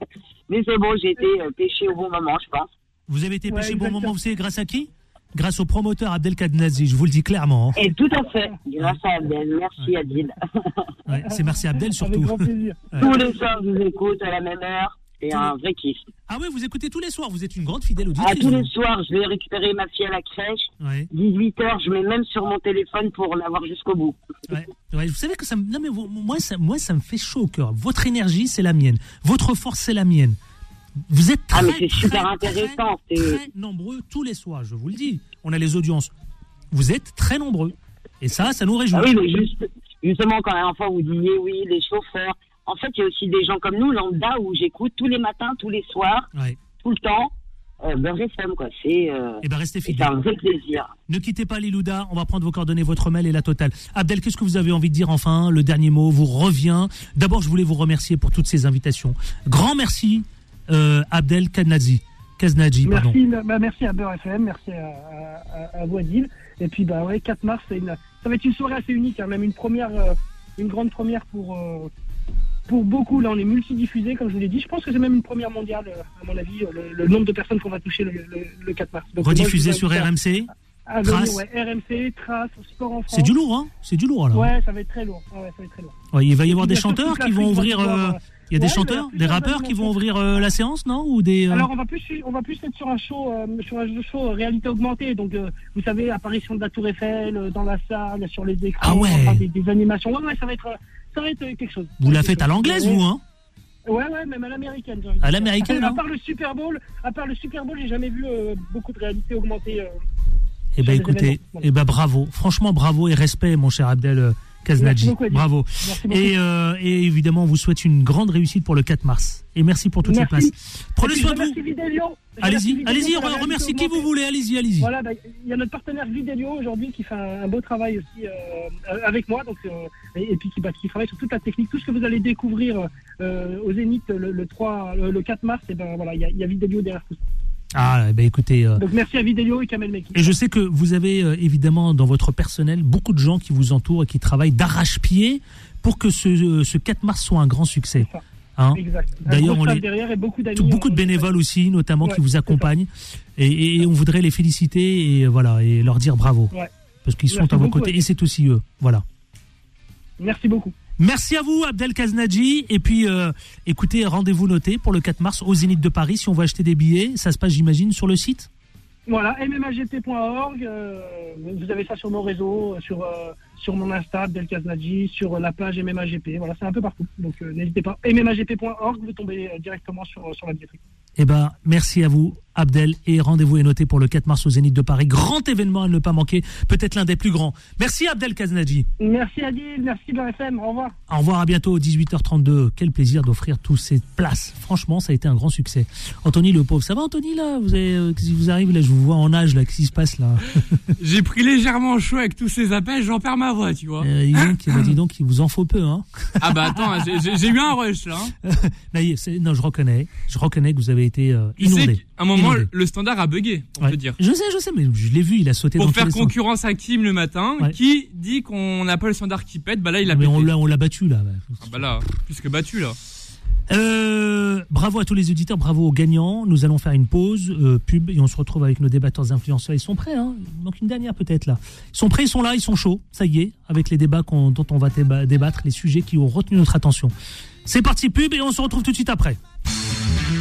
Mais c'est bon, j'ai été euh, pêché au bon moment, je pense. Vous avez été Ouais, pêché bon exactement. moment, vous savez, grâce à qui? Grâce au promoteur Abdel Kadnazi, je vous le dis clairement. hein. Et tout à fait, grâce à Abdel. Merci, Adil. Ouais, c'est merci Abdel Avec surtout. grand plaisir. Ouais. Tous les soirs, je vous écoute à la même heure. C'est un vrai kiff. Ah ouais, vous écoutez tous les soirs, vous êtes une grande fidèle auditrice. tous les vous. soirs, je vais récupérer ma fille à la crèche. Ouais. 18h, je mets même sur mon téléphone pour l'avoir jusqu'au bout. Ouais, ouais, vous savez que ça me, non mais vous- moi ça, moi ça me fait chaud au cœur. Votre énergie c'est la mienne, votre force c'est la mienne. Vous êtes très, Ah, mais c'est super très, intéressant, très, c'est- très nombreux tous les soirs. Je vous le dis. On a les audiences. Vous êtes très nombreux et ça, ça nous réjouit. Ah oui, mais juste, justement, quand la dernière fois vous disiez oui, les chauffeurs. En fait, il y a aussi des gens comme nous, lambda, où j'écoute tous les matins, tous les soirs, Ouais. tout le temps. Euh, Beurre FM, quoi. C'est euh, Eh ben restez c'est fidèles. un vrai plaisir. Ne quittez pas Lilouda, on va prendre vos coordonnées, votre mail et la totale. Abdel, qu'est-ce que vous avez envie de dire enfin? Le dernier mot vous revient. D'abord, je voulais vous remercier pour toutes ces invitations. Grand merci, euh, Abdel Kaznazi. Kaznaji, pardon. Merci, bah, merci à Beurre FM, merci à, à. Et puis bah ouais, 4 mars, c'est une, ça va être une soirée assez unique, hein, même une première, euh, une grande première pour euh, pour beaucoup. Là, on est multidiffusé, comme je vous l'ai dit. Je pense que c'est même une première mondiale, euh, à mon avis, euh, le, le nombre de personnes qu'on va toucher le, le- le 4 mars. Donc, Rediffusé moi, sur RMC. à- venir, Trace. ouais, RMC, Trace, Sport en France. C'est du lourd, hein C'est du lourd, alors. Ouais, ça va être très lourd. Ouais, ça va être très lourd. Ouais, il va y avoir des chanteurs qui vont ouvrir. euh, Il y a des chanteurs, des rappeurs qui vont ouvrir euh, la séance, non Ou des. euh, Alors on va plus on va plus être sur un show euh, sur un show réalité augmentée donc vous savez apparition de la Tour Eiffel dans la salle sur les écrans Ah ouais. enfin, des, des animations ouais ouais ça va être ça va être euh, quelque chose. Vous la faites à l'anglaise, vous, hein Ouais ouais même à l'américaine. À l'américaine, À hein part le Super Bowl à part le Super Bowl j'ai jamais vu euh, beaucoup de réalité augmentée. euh, Eh ben écoutez, eh ben bravo, franchement bravo et respect mon cher Abdel Merci Kaznadji. beaucoup. Bravo. Merci beaucoup. Et, euh, et évidemment, on vous souhaite une grande réussite pour le 4 mars. Et merci pour toutes Merci. les places. Prenez soin de vous. remercie Allez-y, remercie allez-y, remerciez qui vous voulez, allez-y, allez-y. Voilà, bah, il y a notre partenaire Vidélio aujourd'hui qui fait un, un beau travail aussi euh, avec moi, donc euh, et, et puis qui, bah, qui travaille sur toute la technique, tout ce que vous allez découvrir au Zénith le, le 3, le, le 4 mars, et ben voilà, il y a, il y a Vidélio derrière tout ça. Ah, ben écoutez. euh, Donc merci à Vidélio et Kamel Meki. Et je sais que vous avez euh, évidemment dans votre personnel beaucoup de gens qui vous entourent et qui travaillent d'arrache-pied pour que ce, euh, ce 4 mars soit un grand succès. Hein D'ailleurs, on les- derrière et beaucoup. Tout- beaucoup de on- bénévoles aussi, notamment, Ouais, qui vous accompagnent. Et, et- et on voudrait les féliciter et euh, voilà et leur dire bravo. Ouais. Parce qu'ils sont à vos côtés et c'est aussi eux. Voilà. Merci beaucoup. Merci à vous, Abdel Kaznadji. Et puis, euh, écoutez, rendez-vous noté pour le 4 mars au Zénith de Paris. Si on veut acheter des billets, ça se passe, j'imagine, sur le site? Voilà, mmagt.org, euh, vous avez ça sur nos réseaux, sur, euh, sur mon Insta, Abdel Kaznadji, sur euh, la page MMAGP, voilà, c'est un peu partout. Donc n'hésitez pas, mmagp.org, vous tombez directement sur, sur la billetterie. Eh ben, merci à vous, Abdel. Et rendez-vous est noté pour le 4 mars au Zénith de Paris. Grand événement à ne pas manquer. Peut-être l'un des plus grands. Merci, Abdel Kaznadji. Merci Adil, merci BFM, au revoir. Au revoir, à bientôt, 18h32. Quel plaisir d'offrir toutes ces places. Franchement, ça a été un grand succès. Anthony, le pauvre, ça va, Anthony, là? Vous avez, euh, qu'est-ce qui vous arrive, là? Je vous vois en âge, là. Qu'est-ce qui se passe, là? J'ai pris légèrement chaud avec tous ces appels, j'en perds ma voix, tu vois. euh, dis, donc, bah, dis donc, il vous en faut peu, hein Ah bah attends, j'ai- eu un rush là. hein. Non, je reconnais. Je reconnais que vous avez été euh, inondé. Un moment, Inondé. le standard a bugué, Ouais. te dire. Je sais, je sais, mais je l'ai vu, il a sauté Pour dans faire tous les sens. concurrence à Kim le matin, Ouais. qui dit qu'on n'a pas le standard qui pète, bah là il a Mais pété. on l'a, on battu, là. Ah bah là, plus que battu là. Euh, bravo à tous les auditeurs, bravo aux gagnants. Nous allons faire une pause euh, pub et on se retrouve avec nos débatteurs influenceurs. Ils sont prêts, hein Il manque une dernière peut-être là. Ils sont prêts, ils sont là, ils sont chauds. Ça y est, avec les débats dont on va déba- débattre, les sujets qui ont retenu notre attention. C'est parti pub et on se retrouve tout de suite après.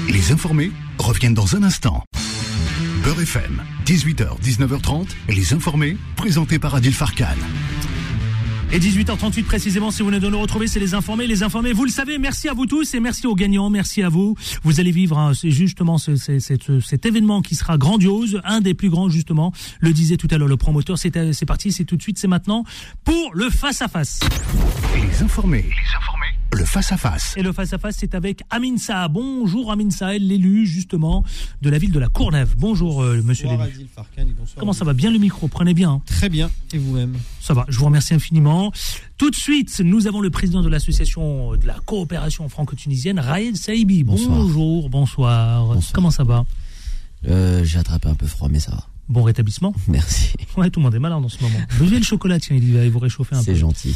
Les informés reviennent dans un instant. Beurre FM, 18h, 19h30, les informés, présentés par Adil Farkan. Et 18h38 précisément, si vous venez de nous retrouver, c'est les informés. Les informés, vous le savez, merci à vous tous et merci aux gagnants, merci à vous. Vous allez vivre hein, c'est justement ce- ce- cet, cet événement qui sera grandiose, un des plus grands justement, le disait tout à l'heure le promoteur. C'est c'est parti, c'est tout de suite, c'est maintenant pour le face-à-face. Les informés, les informés, le face-à-face. Et le face-à-face, c'est avec Amin Saha. Bonjour Amin Saha, l'élu justement de la ville de la Courneuve. Bonjour euh, monsieur Bonsoir l'élu. Comment ça va? Bien le micro, prenez bien. hein. Très bien. Et vous-même? Ça va, je vous remercie infiniment. Tout de suite, nous avons le président de l'association de la coopération franco-tunisienne, Raed Saïbi. Bonsoir. Bonjour, bonsoir. Bonsoir. Comment ça va? Euh, J'ai attrapé un peu froid, mais ça va. Bon rétablissement. Merci. Ouais, tout le monde est malade en ce moment. Buvez le chocolat, tiens, il va vous réchauffer un peu. C'est gentil.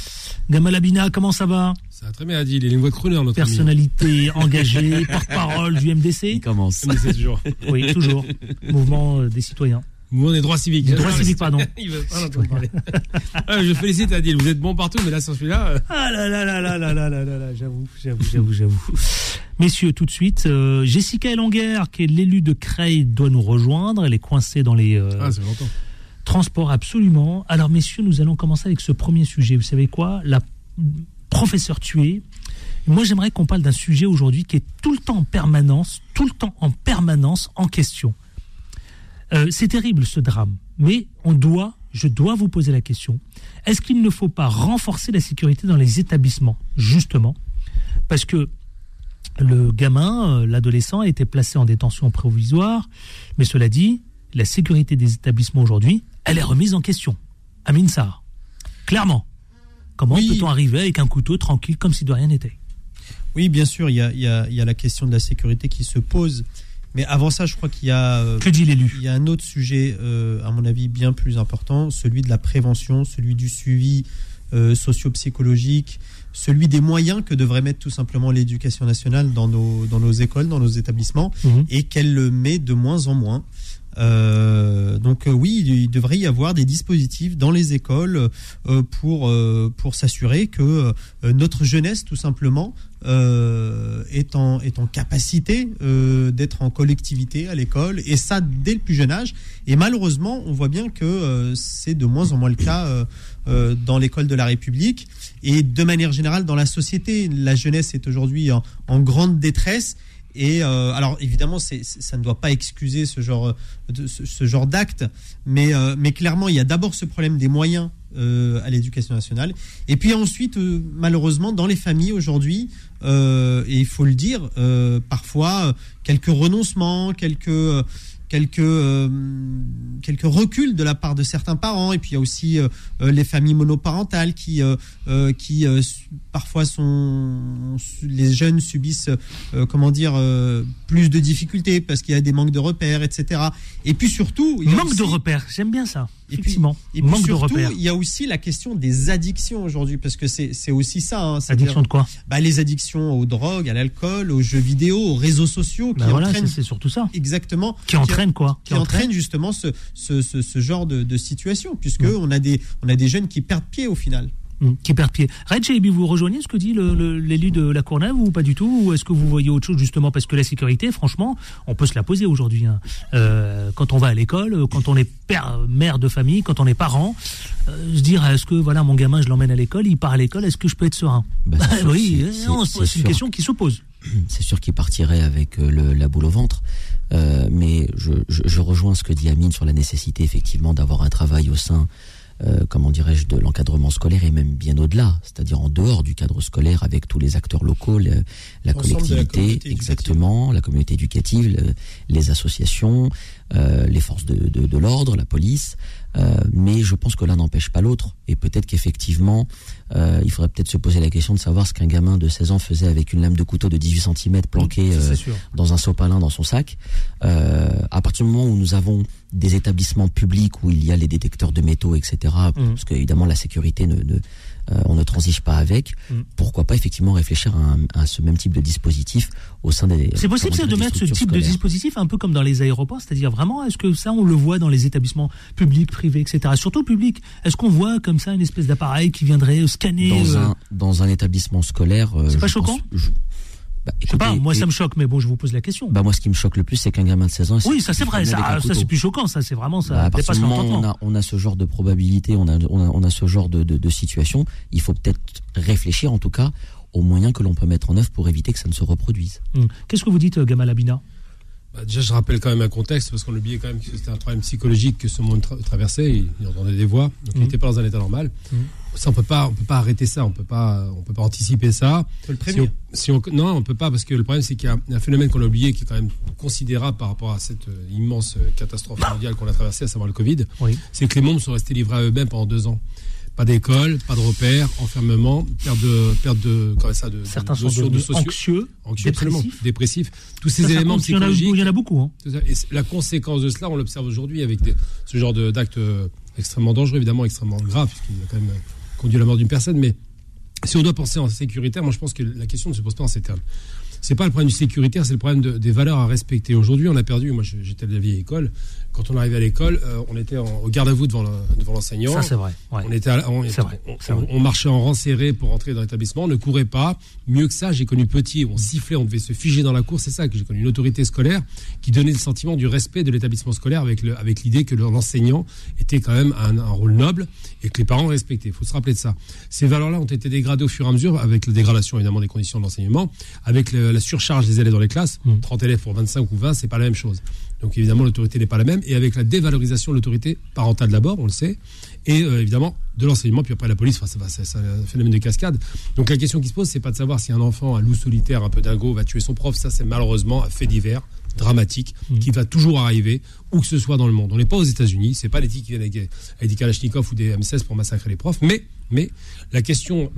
Gamal Abina, comment ça va? Ça va très bien, Adil. Il a une voix de crooner, notre ami. Personnalité engagée, porte-parole du Il MDC. commence. Mais c'est toujours. Oui, toujours. Mouvement euh, des citoyens. Mouvement des droits civiques. Des droits civiques, pardon. Il veut pas en entendre parler. Ah, je félicite Adil. Vous êtes bon partout, mais là, sans celui-là. euh, Ah là là là là là là là là là, j'avoue, j'avoue, j'avoue, j'avoue. Messieurs, tout de suite, euh, Jessica Elonguer, qui est l'élu de Creil, doit nous rejoindre. Elle est coincée dans les euh, Ah, c'est longtemps. transports, absolument. Alors, messieurs, nous allons commencer avec ce premier sujet. Vous savez quoi? La professeure tuée. Moi, j'aimerais qu'on parle d'un sujet aujourd'hui qui est tout le temps en permanence, tout le temps en permanence en question. Euh, c'est terrible ce drame, mais on doit, je dois vous poser la question est-ce qu'il ne faut pas renforcer la sécurité dans les établissements, justement? Parce que le gamin, euh, l'adolescent, a été placé en détention provisoire, mais cela dit, la sécurité des établissements aujourd'hui, elle est remise en question. Amine Sarr, clairement. Comment peut-on arriver avec un couteau tranquille comme si de rien n'était? Oui, bien sûr, il y a, il y a- il y a la question de la sécurité qui se pose. Mais avant ça, je crois qu'il y a. euh, Que dit l'élu Il y a un autre sujet, euh, à mon avis, bien plus important, celui de la prévention, celui du suivi euh, socio-psychologique, celui des moyens que devrait mettre tout simplement l'éducation nationale dans nos, dans nos écoles, dans nos établissements, Mhm. et qu'elle le met de moins en moins. Euh, donc euh, oui, il, devrait y avoir des dispositifs dans les écoles euh, pour pour s'assurer que notre jeunesse, tout simplement, est en est en capacité d'être en collectivité à l'école et ça dès le plus jeune âge. Et malheureusement, on voit bien que c'est de moins en moins le cas dans l'école de la République et de manière générale dans la société. La jeunesse est aujourd'hui en grande détresse. Et euh, alors évidemment, c'est- ça ne doit pas excuser ce genre de ce, genre d'acte, mais euh, mais clairement, il y a d'abord ce problème des moyens euh, à l'éducation nationale, et puis ensuite, malheureusement, dans les familles aujourd'hui, et il faut le dire, parfois quelques renoncements, quelques quelques euh, quelques reculs de la part de certains parents et puis il y a aussi euh, euh, les familles monoparentales qui euh, qui parfois sont les jeunes subissent comment dire plus de difficultés parce qu'il y a des manques de repères etc et puis surtout il Manque de repères, j'aime bien ça. Et puis, et puis manque de surtout, repères. il y a aussi la question des addictions aujourd'hui, parce que c'est aussi ça. hein, Addiction de quoi bah, Les addictions aux drogues, à l'alcool, aux jeux vidéo, aux réseaux sociaux, qui Bah voilà, entraînent c'est surtout ça. exactement, Qui entraîne quoi qui entraîne justement ce, ce, ce, ce genre de, de situation, puisque on a des on a des jeunes qui perdent pied au final. Hum, qui perd pied. Shaibi, vous rejoignez ce que dit l'élu de la Courneuve ou pas du tout? Ou est-ce que vous voyez autre chose justement Parce que la sécurité, franchement, on peut se la poser aujourd'hui. hein. Euh, quand on va à l'école, quand on est père, mère de famille, quand on est parent, euh, se dire est-ce que voilà mon gamin, je l'emmène à l'école, il part à l'école, est-ce que je peux être serein? Bah, sûr, Oui, c'est- euh, une question qui se pose. c'est sûr qu'il partirait avec le- la boule au ventre. Euh, mais je, je, je rejoins ce que dit Amine sur la nécessité effectivement d'avoir un travail au sein, euh, comment dirais-je, de l'encadrement scolaire et même bien au-delà, c'est-à-dire en dehors du cadre scolaire avec tous les acteurs locaux, le- la collectivité, exactement, la communauté éducative, le- les associations, euh, les forces de, de, de l'ordre, la police. Euh, mais je pense que l'un n'empêche pas l'autre. Et peut-être qu'effectivement, euh, il faudrait peut-être se poser la question de savoir ce qu'un gamin de 16 ans faisait avec une lame de couteau de 18 cm planquée euh, dans un sopalin dans son sac. Euh, à partir du moment où nous avons des établissements publics où il y a les détecteurs de métaux, etc., Mhm. parce qu'évidemment la sécurité, ne, ne- euh, on ne transige pas avec, Mhm. pourquoi pas effectivement réfléchir à, un- à ce même type de dispositif au sein des... C'est possible ça, de mettre ce type de dispositif un peu comme dans les aéroports, c'est-à-dire vraiment, est-ce que ça on le voit dans les établissements publics, privés, etc. Surtout publics. Est-ce qu'on voit comme ça une espèce d'appareil qui viendrait scanner dans, euh, un, dans un établissement scolaire... euh, C'est pas je pense- choquant? je, bah, Je sais pas, écoutez, moi ça me choque, mais bon, je vous pose la question. Bah moi, ce qui me choque le plus, c'est qu'un gamin de 16 ans. oui, ça c'est vrai, ça, c'est plus choquant, ça c'est vraiment ça Bah, à partir du moment où on a, on a ce genre de probabilité, on a, on a, on a ce genre de, de, de situation, il faut peut-être réfléchir en tout cas aux moyens que l'on peut mettre en œuvre pour éviter que ça ne se reproduise. Hum. Qu'est-ce que vous dites, euh, Gamal Abina? Bah, déjà, je rappelle quand même un contexte, parce qu'on oubliait quand même que c'était un problème psychologique que ce monde tra- traversait. Il, il entendait des voix, donc il n'était pas dans un état normal. Mhm. Ça, on peut pas, on peut pas arrêter ça, on peut pas, on peut pas anticiper ça. Le Si on, si on- non, on peut pas, parce que le problème, c'est qu'il y a un phénomène qu'on a oublié qui est quand même considérable par rapport à cette euh, immense euh, catastrophe mondiale qu'on a traversée, à savoir le Covid. Oui. C'est que les membres sont restés livrés à eux-mêmes pendant deux ans. Pas d'école, pas de repères, enfermement, perte de, perte de, comment ça, de, de Certains sont de devenus socio- anxieux, anxieux, dépressifs. dépressifs. Tous ces Ça, ça éléments compte, il y en a- psychologiques. Il y en a beaucoup. Hein. Et la conséquence de cela, on l'observe aujourd'hui avec des- ce genre de- d'actes euh, extrêmement dangereux, évidemment extrêmement graves, puisqu'il a quand même euh, conduit à la mort d'une personne. Mais si on doit penser en sécuritaire, moi je pense que la question ne se pose pas en ces termes. C'est pas le problème du sécuritaire, c'est le problème de- des valeurs à respecter. Aujourd'hui, on a perdu. Moi, j'étais de la vieille école. Quand on arrivait à l'école, euh, on était en, au garde à vous devant le- devant l'enseignant. Ça, c'est vrai, ouais. On était, à- on, C'est vrai, on- c'est vrai. on marchait en rang serré pour entrer dans l'établissement. On ne courait pas. Mieux que ça, j'ai connu petit. On sifflait, on devait se figer dans la cour. C'est ça que j'ai connu une autorité scolaire qui donnait le sentiment du respect de l'établissement scolaire avec l'idée que le- l'enseignant était quand même un, un rôle noble et que les parents respectaient. Il faut se rappeler de ça. Ces valeurs-là ont été dégradées au fur et à mesure avec la dégradation évidemment des conditions de l'enseignement, avec le- la surcharge des élèves dans les classes. 30 élèves pour 25 ou 20, c'est pas la même chose. Donc évidemment, l'autorité n'est pas la même. Et avec la dévalorisation de l'autorité parentale d'abord, on le sait, et euh, évidemment de l'enseignement, puis après la police, enfin, c'est un phénomène de cascade. Donc la question qui se pose, c'est pas de savoir si un enfant, un loup solitaire, un peu dingo, va tuer son prof. Ça, c'est malheureusement un fait divers dramatique qui va toujours arriver où que ce soit dans le monde. On n'est pas aux États-Unis, c'est pas les types qui viennent avec, avec des Kalachnikov ou des M16 pour massacrer les profs, mais mais la question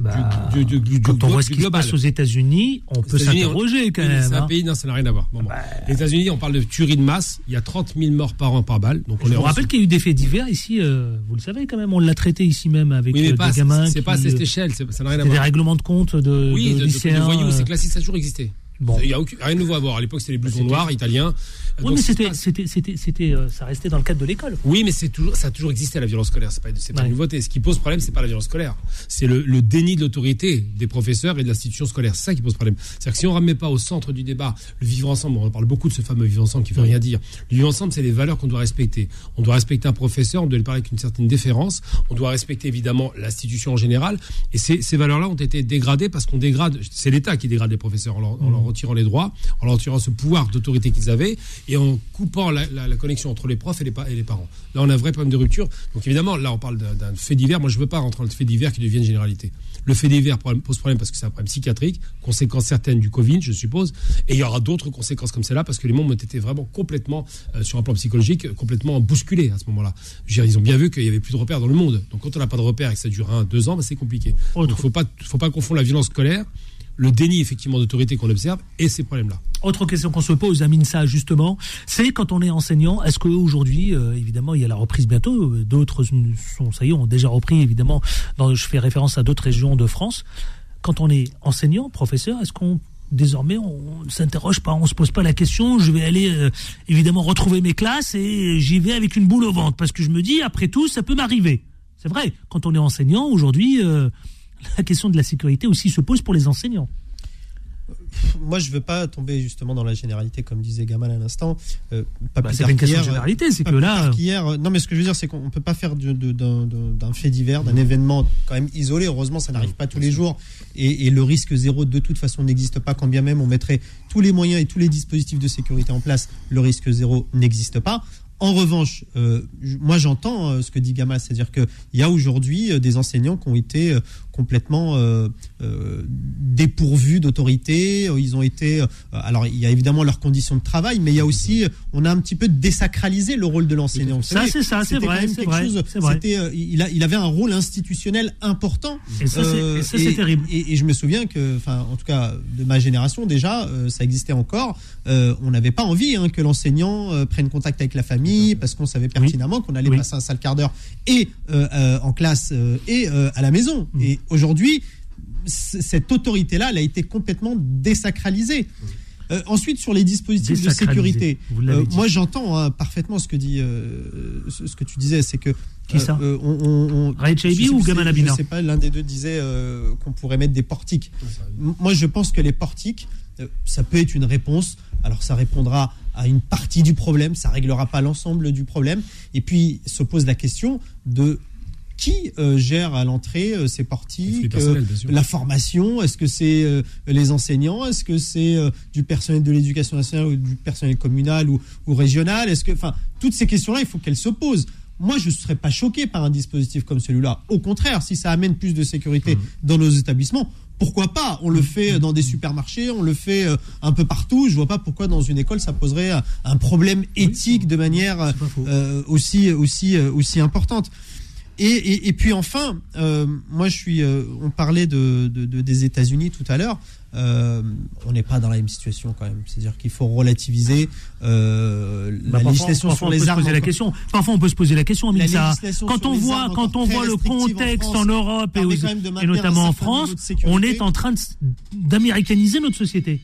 du, du, du, du- Quand on voit ce qui se passe aux États-Unis, on peut s'interroger quand même. C'est un hein. pays, non, ça n'a rien à voir. Bon, bon. Les États-Unis, on parle de tuerie de masse. Il y a 30 000 morts par an par balle. Donc on Je vous rappelle qu'il y a eu des faits divers ici, euh, vous le savez quand même, on l'a traité ici même avec Oui, mais euh, pas, des gamins. c'est pas à cette euh, échelle, ça n'a rien à c'était des voir. règlements de compte de, Oui, de voyous, c'est classique, ça a toujours existé. Bon. Il n'y a aucun- rien de nouveau à voir. À l'époque, c'était les blousons noirs, italiens. Oui, Donc, mais c'était, c'était, c'était, c'était, euh, ça restait dans le cadre de l'école. Oui, mais c'est toujours, ça a toujours existé la violence scolaire. C'est pas, c'est pas une nouveauté. Ce qui pose problème, c'est pas la violence scolaire. C'est le, le déni de l'autorité des professeurs et de l'institution scolaire. C'est ça qui pose problème. C'est-à-dire que si on ne remet pas au centre du débat le vivre ensemble, on parle beaucoup de ce fameux vivre ensemble qui veut rien dire. Le vivre ensemble, c'est les valeurs qu'on doit respecter. On doit respecter un professeur, on doit lui parler avec une certaine déférence. On doit respecter évidemment l'institution en général. Et ces, ces valeurs-là ont été dégradées parce qu'on dégrade, c'est l'État qui dégrade les professeurs en leur, en leur retirant les droits, en leur retirant ce pouvoir d'autorité qu'ils avaient et en coupant la, la- la connexion entre les profs et les, pa- et les parents. Là, on a un vrai problème de rupture. Donc évidemment, là, on parle d'un fait divers. Moi, je ne veux pas rentrer dans le fait divers qui devienne généralité. Le fait divers pose problème parce que c'est un problème psychiatrique, conséquence certaine du Covid, je suppose. Et il y aura d'autres conséquences comme celle-là parce que les mondes ont été vraiment complètement, euh, sur un plan psychologique, complètement bousculés à ce moment-là. Ils ont bien vu qu'il n'y avait plus de repères dans le monde. Donc quand on n'a pas de repères et que ça dure un, deux ans, bah, c'est compliqué. Il ne faut pas, faut pas confondre la violence scolaire, le déni effectivement d'autorité qu'on observe et ces problèmes-là. Autre question qu'on se pose, Amine, ça justement, c'est quand on est enseignant, est-ce qu'aujourd'hui, euh, évidemment, il y a la reprise bientôt, euh, d'autres sont, ça y est, ont déjà repris, évidemment, dans, je fais référence à d'autres régions de France. Quand on est enseignant, professeur, est-ce qu'on désormais on ne s'interroge pas, on se pose pas la question, je vais aller euh, évidemment retrouver mes classes et j'y vais avec une boule au ventre? Parce que je me dis après tout ça peut m'arriver. C'est vrai, quand on est enseignant aujourd'hui, euh, la question de la sécurité aussi se pose pour les enseignants. Moi, je veux pas tomber justement dans la généralité, comme disait Gamal à l'instant. Euh, pas Bah, plus c'est tard une question de généralité, c'est pas que là, euh, euh, non, mais ce que je veux dire, c'est qu'on ne peut pas faire d'un fait divers, d'un événement quand même isolé. Heureusement, ça n'arrive pas tous les jours. Et, et le risque zéro, de toute façon, n'existe pas. Quand bien même on mettrait tous les moyens et tous les dispositifs de sécurité en place, le risque zéro n'existe pas. En revanche, euh, moi j'entends euh, ce que dit Gamal, c'est-à-dire qu'il y a aujourd'hui euh, des enseignants qui ont été euh, complètement euh, euh, dépourvus d'autorité. Euh, Ils ont été. alors il y a évidemment leurs conditions de travail, mais il y a aussi, on a un petit peu désacralisé le rôle de l'enseignant. Ça, c'est ça, c'est vrai, c'est vrai, chose- vrai. il, a- il avait un rôle institutionnel important. Et ça, c'est- terrible. Et, et je me souviens que, enfin, en tout cas, de ma génération déjà, ça existait encore. On n'avait pas envie hein, que l'enseignant prenne contact avec la famille parce qu'on savait pertinemment qu'on allait Oui. passer un sale quart d'heure et euh, euh, en classe euh, et à la maison. Mm. Et aujourd'hui, cette autorité-là, elle a été complètement désacralisée. Euh, ensuite, sur les dispositifs de sécurité, euh, moi j'entends hein, parfaitement ce que dit, euh, ce, ce que tu disais, c'est que Qui ça on, on, ou Gamal Je sais pas, l'un des deux disait qu'on pourrait mettre des portiques. Moi, je pense que les portiques, ça peut être une réponse. Alors, ça répondra à une partie du problème, ça réglera pas l'ensemble du problème. Et puis, se pose la question de qui euh, gère à l'entrée euh, ces portiques euh. La formation, est-ce que c'est euh, les enseignants Est-ce que c'est du personnel de l'éducation nationale ou du personnel communal ou, ou régional Est-ce que, enfin, toutes ces questions-là, il faut qu'elles se posent. Moi, je ne serais pas choqué par un dispositif comme celui-là. Au contraire, si ça amène plus de sécurité Mmh. dans nos établissements, pourquoi pas? On le fait dans des supermarchés, on le fait un peu partout. Je vois pas pourquoi dans une école ça poserait un- problème éthique de manière euh, aussi aussi aussi importante. Et, et, et puis enfin, euh, moi je suis. euh, on parlait de, de- de- des États-Unis tout à l'heure. Euh, on n'est pas dans la même situation quand même. C'est-à-dire qu'il faut relativiser euh, Bah, la parfois- législation parfois sur on peut les se armes. poser la question. Parfois, on peut se poser la question, La quand on voit, quand on voit le en contexte en, Europe et, aux- et notamment en France, on est en train d'américaniser notre société.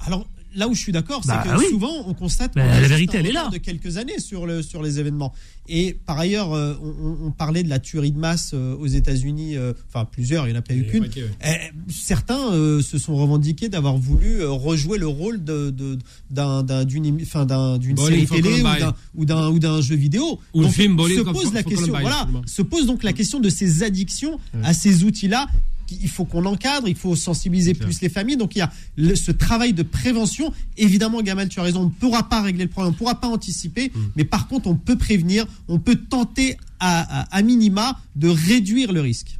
Alors là où je suis d'accord, c'est Bah que oui. souvent on constate Bah, la vérité, elle est là. de quelques années sur le sur les événements. Et par ailleurs, euh, on, on parlait de la tuerie de masse euh, aux États-Unis. euh, Enfin, plusieurs, il n'y en a pas eu qu'une. ouais. Eh, certains euh, se sont revendiqués d'avoir voulu euh, rejouer le rôle de de- d'un d'un- d'une enfin, d'un- d'une Bowling série télé ou d'un ou d'un ou d'un jeu vidéo. Ou le Donc, film se pose la question. Voilà, se pose donc la question de ces addictions à ces outils-là. Il faut qu'on encadre, il faut sensibiliser plus les familles. Donc il y a le- ce travail de prévention. Évidemment, Gamal, tu as raison, on ne pourra pas régler le problème, on ne pourra pas anticiper, Mm. mais par contre, on peut prévenir, on peut tenter à, à- à minima de réduire le risque.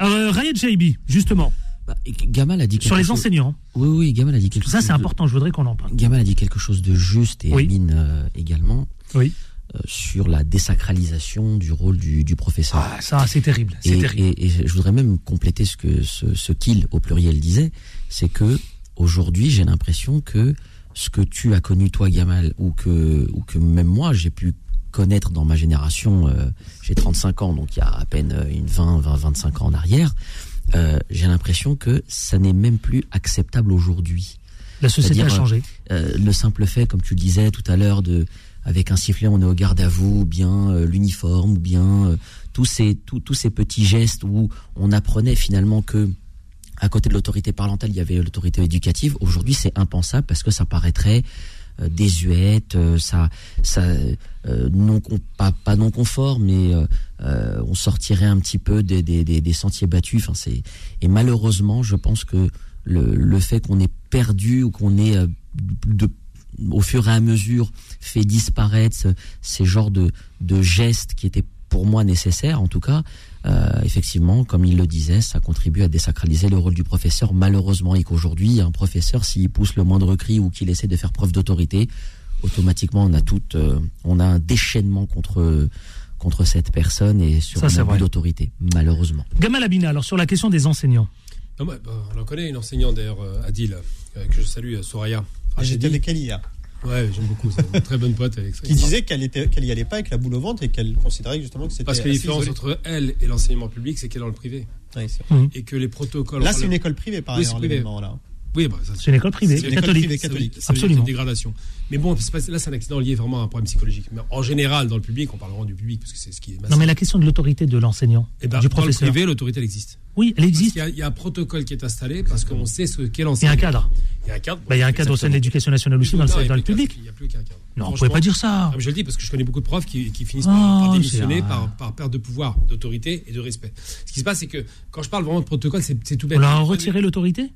Euh, Rayed Shaibi, justement, Bah, Gamal a dit sur les chose- enseignants. Oui, oui, Gamal a dit quelque Ça, chose. c'est de- important, je voudrais qu'on en parle. Gamal a dit quelque chose de juste et Oui. Amine euh, également Oui. Euh, sur la désacralisation du rôle du, du professeur. Ah, ça, c'est terrible. Et, terrible. et- et je voudrais même compléter ce que ce, ce qu'il au pluriel disait, c'est que aujourd'hui j'ai l'impression que ce que tu as connu toi Gamal ou que ou que même moi j'ai pu connaître dans ma génération, euh, j'ai 35 ans donc il y a à peine euh, une 20 20 25 ans en arrière, euh, j'ai l'impression que ça n'est même plus acceptable aujourd'hui. La société a changé. euh, le simple fait, comme tu le disais tout à l'heure, de avec un sifflet on est au garde à vous, ou bien euh, l'uniforme, bien euh, tous ces tous, ces petits gestes où on apprenait finalement que à côté de l'autorité parentale, il y avait l'autorité éducative. Aujourd'hui, c'est impensable parce que ça paraîtrait euh, désuète, euh, ça, ça non pas, pas non conforme, mais on sortirait un petit peu des, des, des, sentiers battus. Enfin, c'est et malheureusement, je pense que le, le fait qu'on ait perdu ou qu'on ait de, au fur et à mesure fait disparaître ce- ces genres de, de gestes qui étaient pour moi nécessaires, en tout cas, euh, effectivement, comme il le disait, ça contribue à désacraliser le rôle du professeur, malheureusement, et qu'aujourd'hui, un professeur, s'il pousse le moindre cri ou qu'il essaie de faire preuve d'autorité, automatiquement, on a tout, euh, on a un déchaînement contre contre cette personne et sur Ça, un abus d'autorité, malheureusement. Gamal Abina, alors sur la question des enseignants. Non, bah, on en connaît une enseignante d'ailleurs, euh, Adil, euh, que je salue, Soraya. Ah, J'étais avec elle hier, Ouais, j'aime beaucoup. Une très bonne pote avec ça. qui disait qu'elle était, qu'elle y allait pas avec la boule au ventre et qu'elle considérait justement que c'était. Parce que la différence isolé. entre elle et l'enseignement public, c'est qu'elle est dans le privé. Ouais, Et que les protocoles. Là, c'est une le- école privée par Oui, ailleurs, privé. là. Oui, bah, ça, C'est une école privée, une école catholique. privée Ça veut- catholique. ça Absolument. une dégradation. Mais bon, là, c'est un accident lié vraiment à un problème psychologique. Mais en général, dans le public, on parle vraiment du public, parce que c'est ce qui est massif. Non, mais la question de l'autorité de l'enseignant, Eh ben, du dans le professeur. privé, l'autorité, elle existe. Oui, elle existe. qu'il y a- il y, a un protocole qui est installé parce qu'on sait ce qu'est Il y a l'enseignant. un cadre. Il y a un cadre. Bah, il y a un cadre au sein de l'éducation nationale aussi, dans le, Non, dans public. Il n'y a plus aucun cadre. Non, vous Franchement, pouvez pas dire ça. Je le dis parce que je connais beaucoup de profs qui, qui finissent Oh, par, démissionner par, par perte de pouvoir, d'autorité et de respect. Ce qui se passe, c'est que quand je parle vraiment de protocole, c'est tout bête. On leur a retiré l'autorité?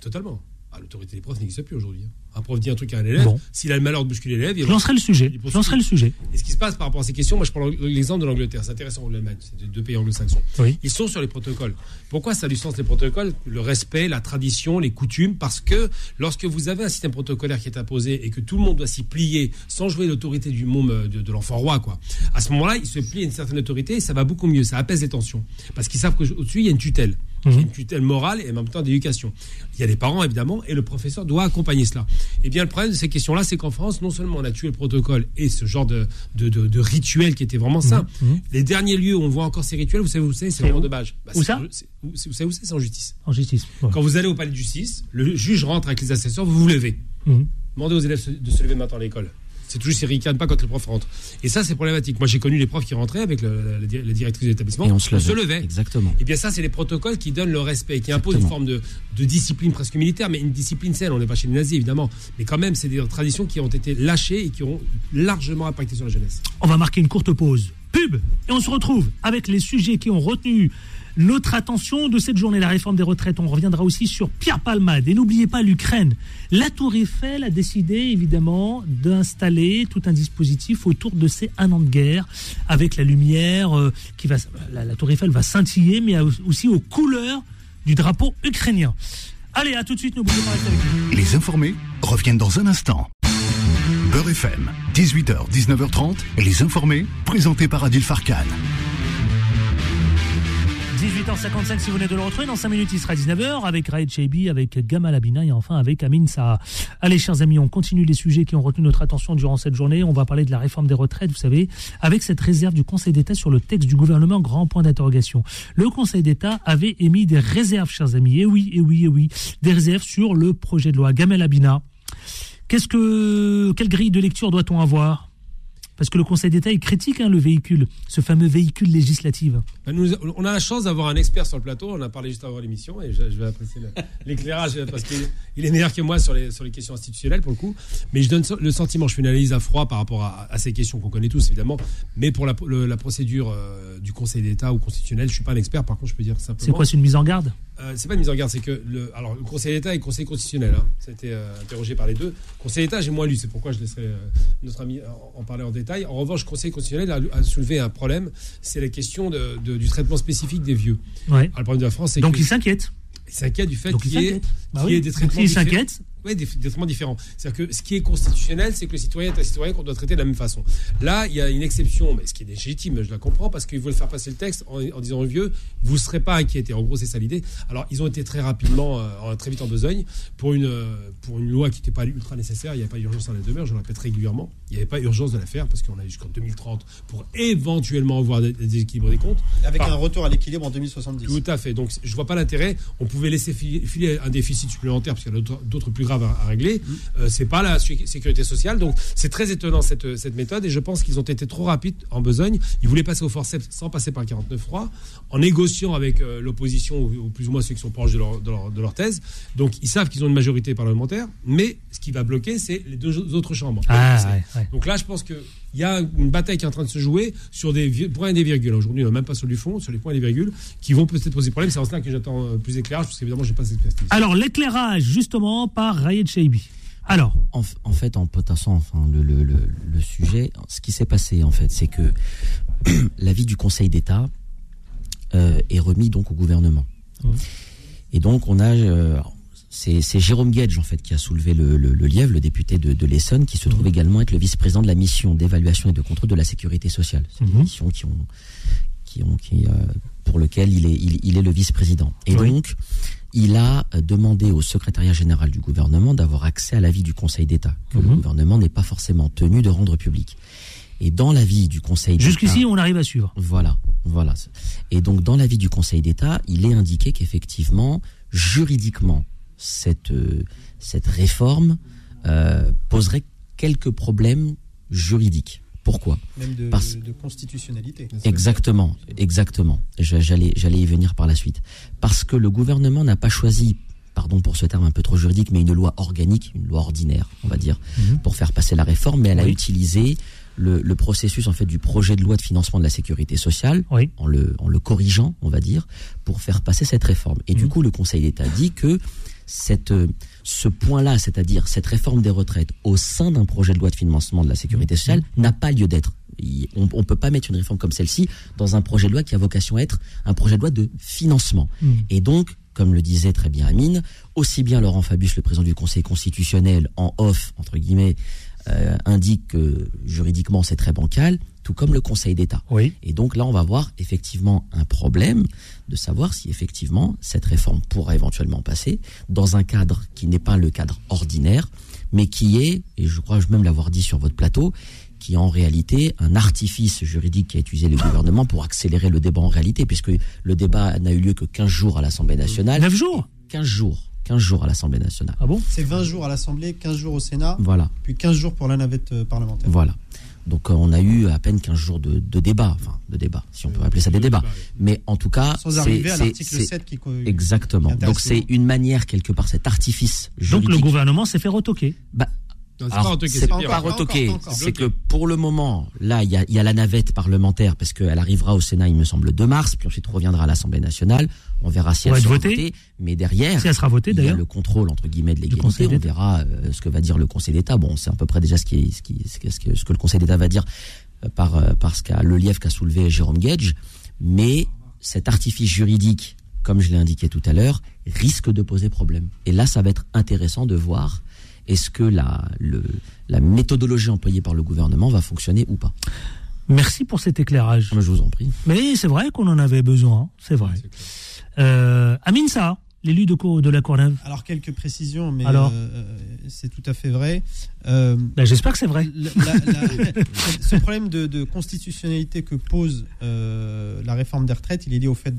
Totalement. Ah, L'autorité des profs n'existe plus aujourd'hui. hein. Un prof dit un truc à un élève, Bon. s'il a le malheur de bousculer l'élève, il Je lancerai le sujet. il poursuit. Je lancerai le sujet. Et ce qui se passe par rapport à ces questions, moi je prends l'exemple de l'Angleterre, c'est intéressant, l'Allemagne, c'est deux pays anglo-saxons. Oui. Ils sont sur les protocoles. Pourquoi ça a du sens les protocoles? Le respect, la tradition, les coutumes, parce que lorsque vous avez un système protocolaire qui est imposé et que tout le monde doit s'y plier sans jouer l'autorité du môme euh, de, de l'enfant roi, quoi. À ce moment-là, ils se plient à une certaine autorité et ça va beaucoup mieux, ça apaise les tensions. Parce qu'ils savent qu'au-dessus, il y a une tutelle. Mhm. Il une tutelle morale et en même temps d'éducation. Il y a les parents, évidemment, et le professeur doit accompagner cela. Et bien, le problème de ces questions-là, c'est qu'en France, non seulement on a tué le protocole et ce genre de, de, de, de rituel qui était vraiment sain, Mhm. les derniers lieux où on voit encore ces rituels, vous savez où c'est? C'est où? dommage. Bah, Où ça? où- Vous savez où c'est? C'est en justice. En justice. Ouais. Quand vous allez au palais de justice, le juge rentre avec les assesseurs, vous vous levez. Mhm. Demandez aux élèves de se lever maintenant à l'école. C'est toujours ils ricanent pas quand le prof rentre. Et ça, c'est problématique. Moi, j'ai connu les profs qui rentraient avec le- la, la di- la directrice de l'établissement. Et on se levait. Exactement. Et bien ça, c'est les protocoles qui donnent le respect, qui imposent une forme de, de discipline presque militaire, mais une discipline saine. On n'est pas chez les nazis, évidemment. Mais quand même, c'est des traditions qui ont été lâchées et qui ont largement impacté sur la jeunesse. On va marquer une courte pause. Pub Et on se retrouve avec les sujets qui ont retenu notre attention de cette journée, la réforme des retraites. On reviendra aussi sur Pierre Palmade. Et n'oubliez pas l'Ukraine. La Tour Eiffel a décidé évidemment d'installer tout un dispositif autour de ces un an de guerre, avec la lumière euh, qui va. La, Tour Eiffel va scintiller, mais aussi aux couleurs du drapeau ukrainien. Allez, à tout de suite, n'oubliez pas avec nous. Les informés reviennent dans un instant. Beurre FM, 18h, 19h30, les informés, présentés par Adil Farkan. 18h55 si vous venez de le retrouver. Dans 5 minutes, il sera 19h avec Raed Cheibi, avec Gamal Abina et enfin avec Amin Saha. Allez, chers amis, on continue les sujets qui ont retenu notre attention durant cette journée. On va parler de la réforme des retraites, vous savez, avec cette réserve du Conseil d'État sur le texte du gouvernement, grand point d'interrogation. Le Conseil d'État avait émis des réserves, chers amis. Et oui, et oui, et oui. Des réserves sur le projet de loi. Gamal Abina. Qu'est-ce que, quelle grille de lecture doit-on avoir? Parce que le Conseil d'État, il critique hein, le véhicule, ce fameux véhicule législatif. Ben, nous, on a la chance d'avoir un expert sur le plateau. On a parlé juste avant l'émission et je, je vais apprécier l'éclairage parce qu'il il est meilleur que moi sur les, sur les questions institutionnelles pour le coup. Mais je donne le sentiment, je fais une analyse à froid par rapport à, à ces questions qu'on connaît tous évidemment. Mais pour la, le- la procédure euh, du Conseil d'État ou constitutionnel, je suis pas un expert. Par contre, je peux dire simplement. C'est quoi, c'est une mise en garde? Euh, c'est pas une mise en garde, c'est que le, alors, le Conseil d'État et le Conseil constitutionnel, hein, ça a été euh, interrogé par les deux. Conseil d'État, j'ai moins lu, c'est pourquoi je laisserai euh, notre ami en, en parler en détail. En revanche, le Conseil constitutionnel a, a soulevé un problème, c'est la question de- de- du traitement spécifique des vieux. Ouais. Alors, le problème de la France, c'est Donc que- il s'inquiète. il s'inquiète du fait qu'il y ait. Bah y ait des traitements s'inquiète- Oui, des, des traitements différents. C'est-à-dire que ce qui est constitutionnel, c'est que le citoyen est un citoyen qu'on doit traiter de la même façon. Là, il y a une exception, mais ce qui est légitime, je la comprends, parce qu'ils veulent faire passer le texte en, en disant aux vieux, vous ne serez pas inquiétés. En gros, c'est ça l'idée. Alors, ils ont été très rapidement, euh, très vite en besogne, pour une, euh, pour une loi qui n'était pas ultra nécessaire. Il n'y avait pas urgence en la demeure, je le répète régulièrement. Il n'y avait pas urgence de la faire, parce qu'on a jusqu'en 2030 pour éventuellement avoir des, des équilibres des comptes. Avec Par- un retour à l'équilibre en 2070. tout à fait. Donc, je vois pas l'intérêt. On pouvait laisser filer, un déficit supplémentaire parce qu'il y a d'autres- d'autres plus graves à, à régler. Mm. Euh, c'est pas la sé- sécurité sociale. Donc, c'est très étonnant cette, cette méthode. Et je pense qu'ils ont été trop rapides en besogne. Ils voulaient passer au forceps sans passer par le 49.3, en négociant avec euh, l'opposition ou, ou plus ou moins ceux qui sont proches de leur, de leur, de leur thèse. Donc, ils savent qu'ils ont une majorité parlementaire. Mais ce qui va bloquer, c'est les deux autres chambres. Ah, C'est- ouais, ouais. donc là, je pense qu'il y a une bataille qui est en train de se jouer sur des points et des virgules. Aujourd'hui, on n'a même pas sur du fond, sur les points et les virgules, qui vont peut-être poser problème. C'est en cela que j'attends euh, plus d'éclairage, parce qu'évidemment, je n'ai pas cette expertise. Alors, l'éclairage, justement, par Rayed Cheibi. Alors, En, fait, en potassant enfin, le, le, le, le sujet, ce qui s'est passé, en fait, c'est que l'avis du Conseil d'État euh, est remis donc au gouvernement. Et donc, on a. euh, c'est c'est Jérôme Guedge, en fait, qui a soulevé le, le, le lièvre, le député de, de l'Essonne, qui se trouve également être le vice-président de la mission d'évaluation et de contrôle de la sécurité sociale. C'est une mission qui ont, qui ont, qui, euh, pour lequel il est, il, il est le vice-président. Et Oui. donc, il a euh, demandé au secrétariat général du gouvernement d'avoir accès à l'avis du Conseil d'État, que le Mhm. gouvernement n'est pas forcément tenu de rendre public. Et dans l'avis du Conseil d'État. jusqu'ici, on arrive à suivre. Voilà, voilà. Et donc, dans l'avis du Conseil d'État, il est indiqué qu'effectivement, juridiquement, cette, euh, cette réforme euh, poserait quelques problèmes juridiques. Pourquoi? Même de, Parce- de constitutionnalité. Exactement, exactement. J'allais, j'allais y venir par la suite. Parce que le gouvernement n'a pas choisi, pardon pour ce terme un peu trop juridique, mais une loi organique, une loi ordinaire, on va dire, pour faire passer la réforme, mais elle a utilisé le, le processus en fait du projet de loi de financement de la sécurité sociale, Oui. en le, en le corrigeant, on va dire, pour faire passer cette réforme. Et du coup, le Conseil d'État dit que cette, euh, ce point-là, c'est-à-dire cette réforme des retraites au sein d'un projet de loi de financement de la sécurité sociale, n'a pas lieu d'être. On ne peut pas mettre une réforme comme celle-ci dans un projet de loi qui a vocation à être un projet de loi de financement. Mm. Et donc, comme le disait très bien Amine, aussi bien Laurent Fabius, le président du Conseil constitutionnel, en off, entre guillemets, euh, indique que juridiquement c'est très bancal, tout comme le Conseil d'État. Oui. Et donc là, on va voir effectivement un problème de savoir si effectivement cette réforme pourra éventuellement passer dans un cadre qui n'est pas le cadre ordinaire, mais qui est, et je crois même l'avoir dit sur votre plateau, qui est en réalité un artifice juridique qui a utilisé le gouvernement pour accélérer le débat en réalité, puisque le débat n'a eu lieu que 15 jours à l'Assemblée nationale. 9 jours 15 jours. 15 jours à l'Assemblée nationale. Ah bon? C'est 20 jours à l'Assemblée, 15 jours au Sénat, Voilà. puis 15 jours pour la navette euh, parlementaire. Voilà. Donc euh, on a eu à peine 15 jours de, de débat, enfin de débat, si on peut appeler ça des débats. Mais en tout cas, Sans c'est- arriver à c'est- l'article c'est- 7 qui co- Exactement. Donc c'est une manière quelque part, cet artifice Donc le gouvernement s'est fait retoquer. Bah, c'est pas retoqué, c'est c'est pas retoqué. C'est que pour le moment, là, il y y a la navette parlementaire parce qu'elle arrivera au Sénat, il me semble, le 2 mars, puis ensuite reviendra à l'Assemblée nationale. On verra si elle sera votée. votée. Mais derrière, Si elle sera votée, il y a le contrôle entre guillemets de l'égalité. On verra euh, ce que va dire le Conseil d'État. Bon, c'est à peu près déjà ce qui, est- ce qui, ce que, ce ce le Conseil d'État va dire euh, par euh, parce qu'a le lièvre qu'a soulevé Jérôme Gage. Mais cet artifice juridique, comme je l'ai indiqué tout à l'heure, risque de poser problème. Et là, ça va être intéressant de voir est-ce que la, le, la méthodologie employée par le gouvernement va fonctionner ou pas. Merci pour cet éclairage. Je vous en prie. Mais c'est vrai qu'on en avait besoin, c'est vrai. Euh, Amine Sa, l'élu de, la Courneuve. Alors quelques précisions, mais Alors euh, c'est tout à fait vrai. Euh, Ben, J'espère que c'est vrai. la- la- ce problème de, de constitutionnalité que pose euh, la réforme des retraites, il est lié au fait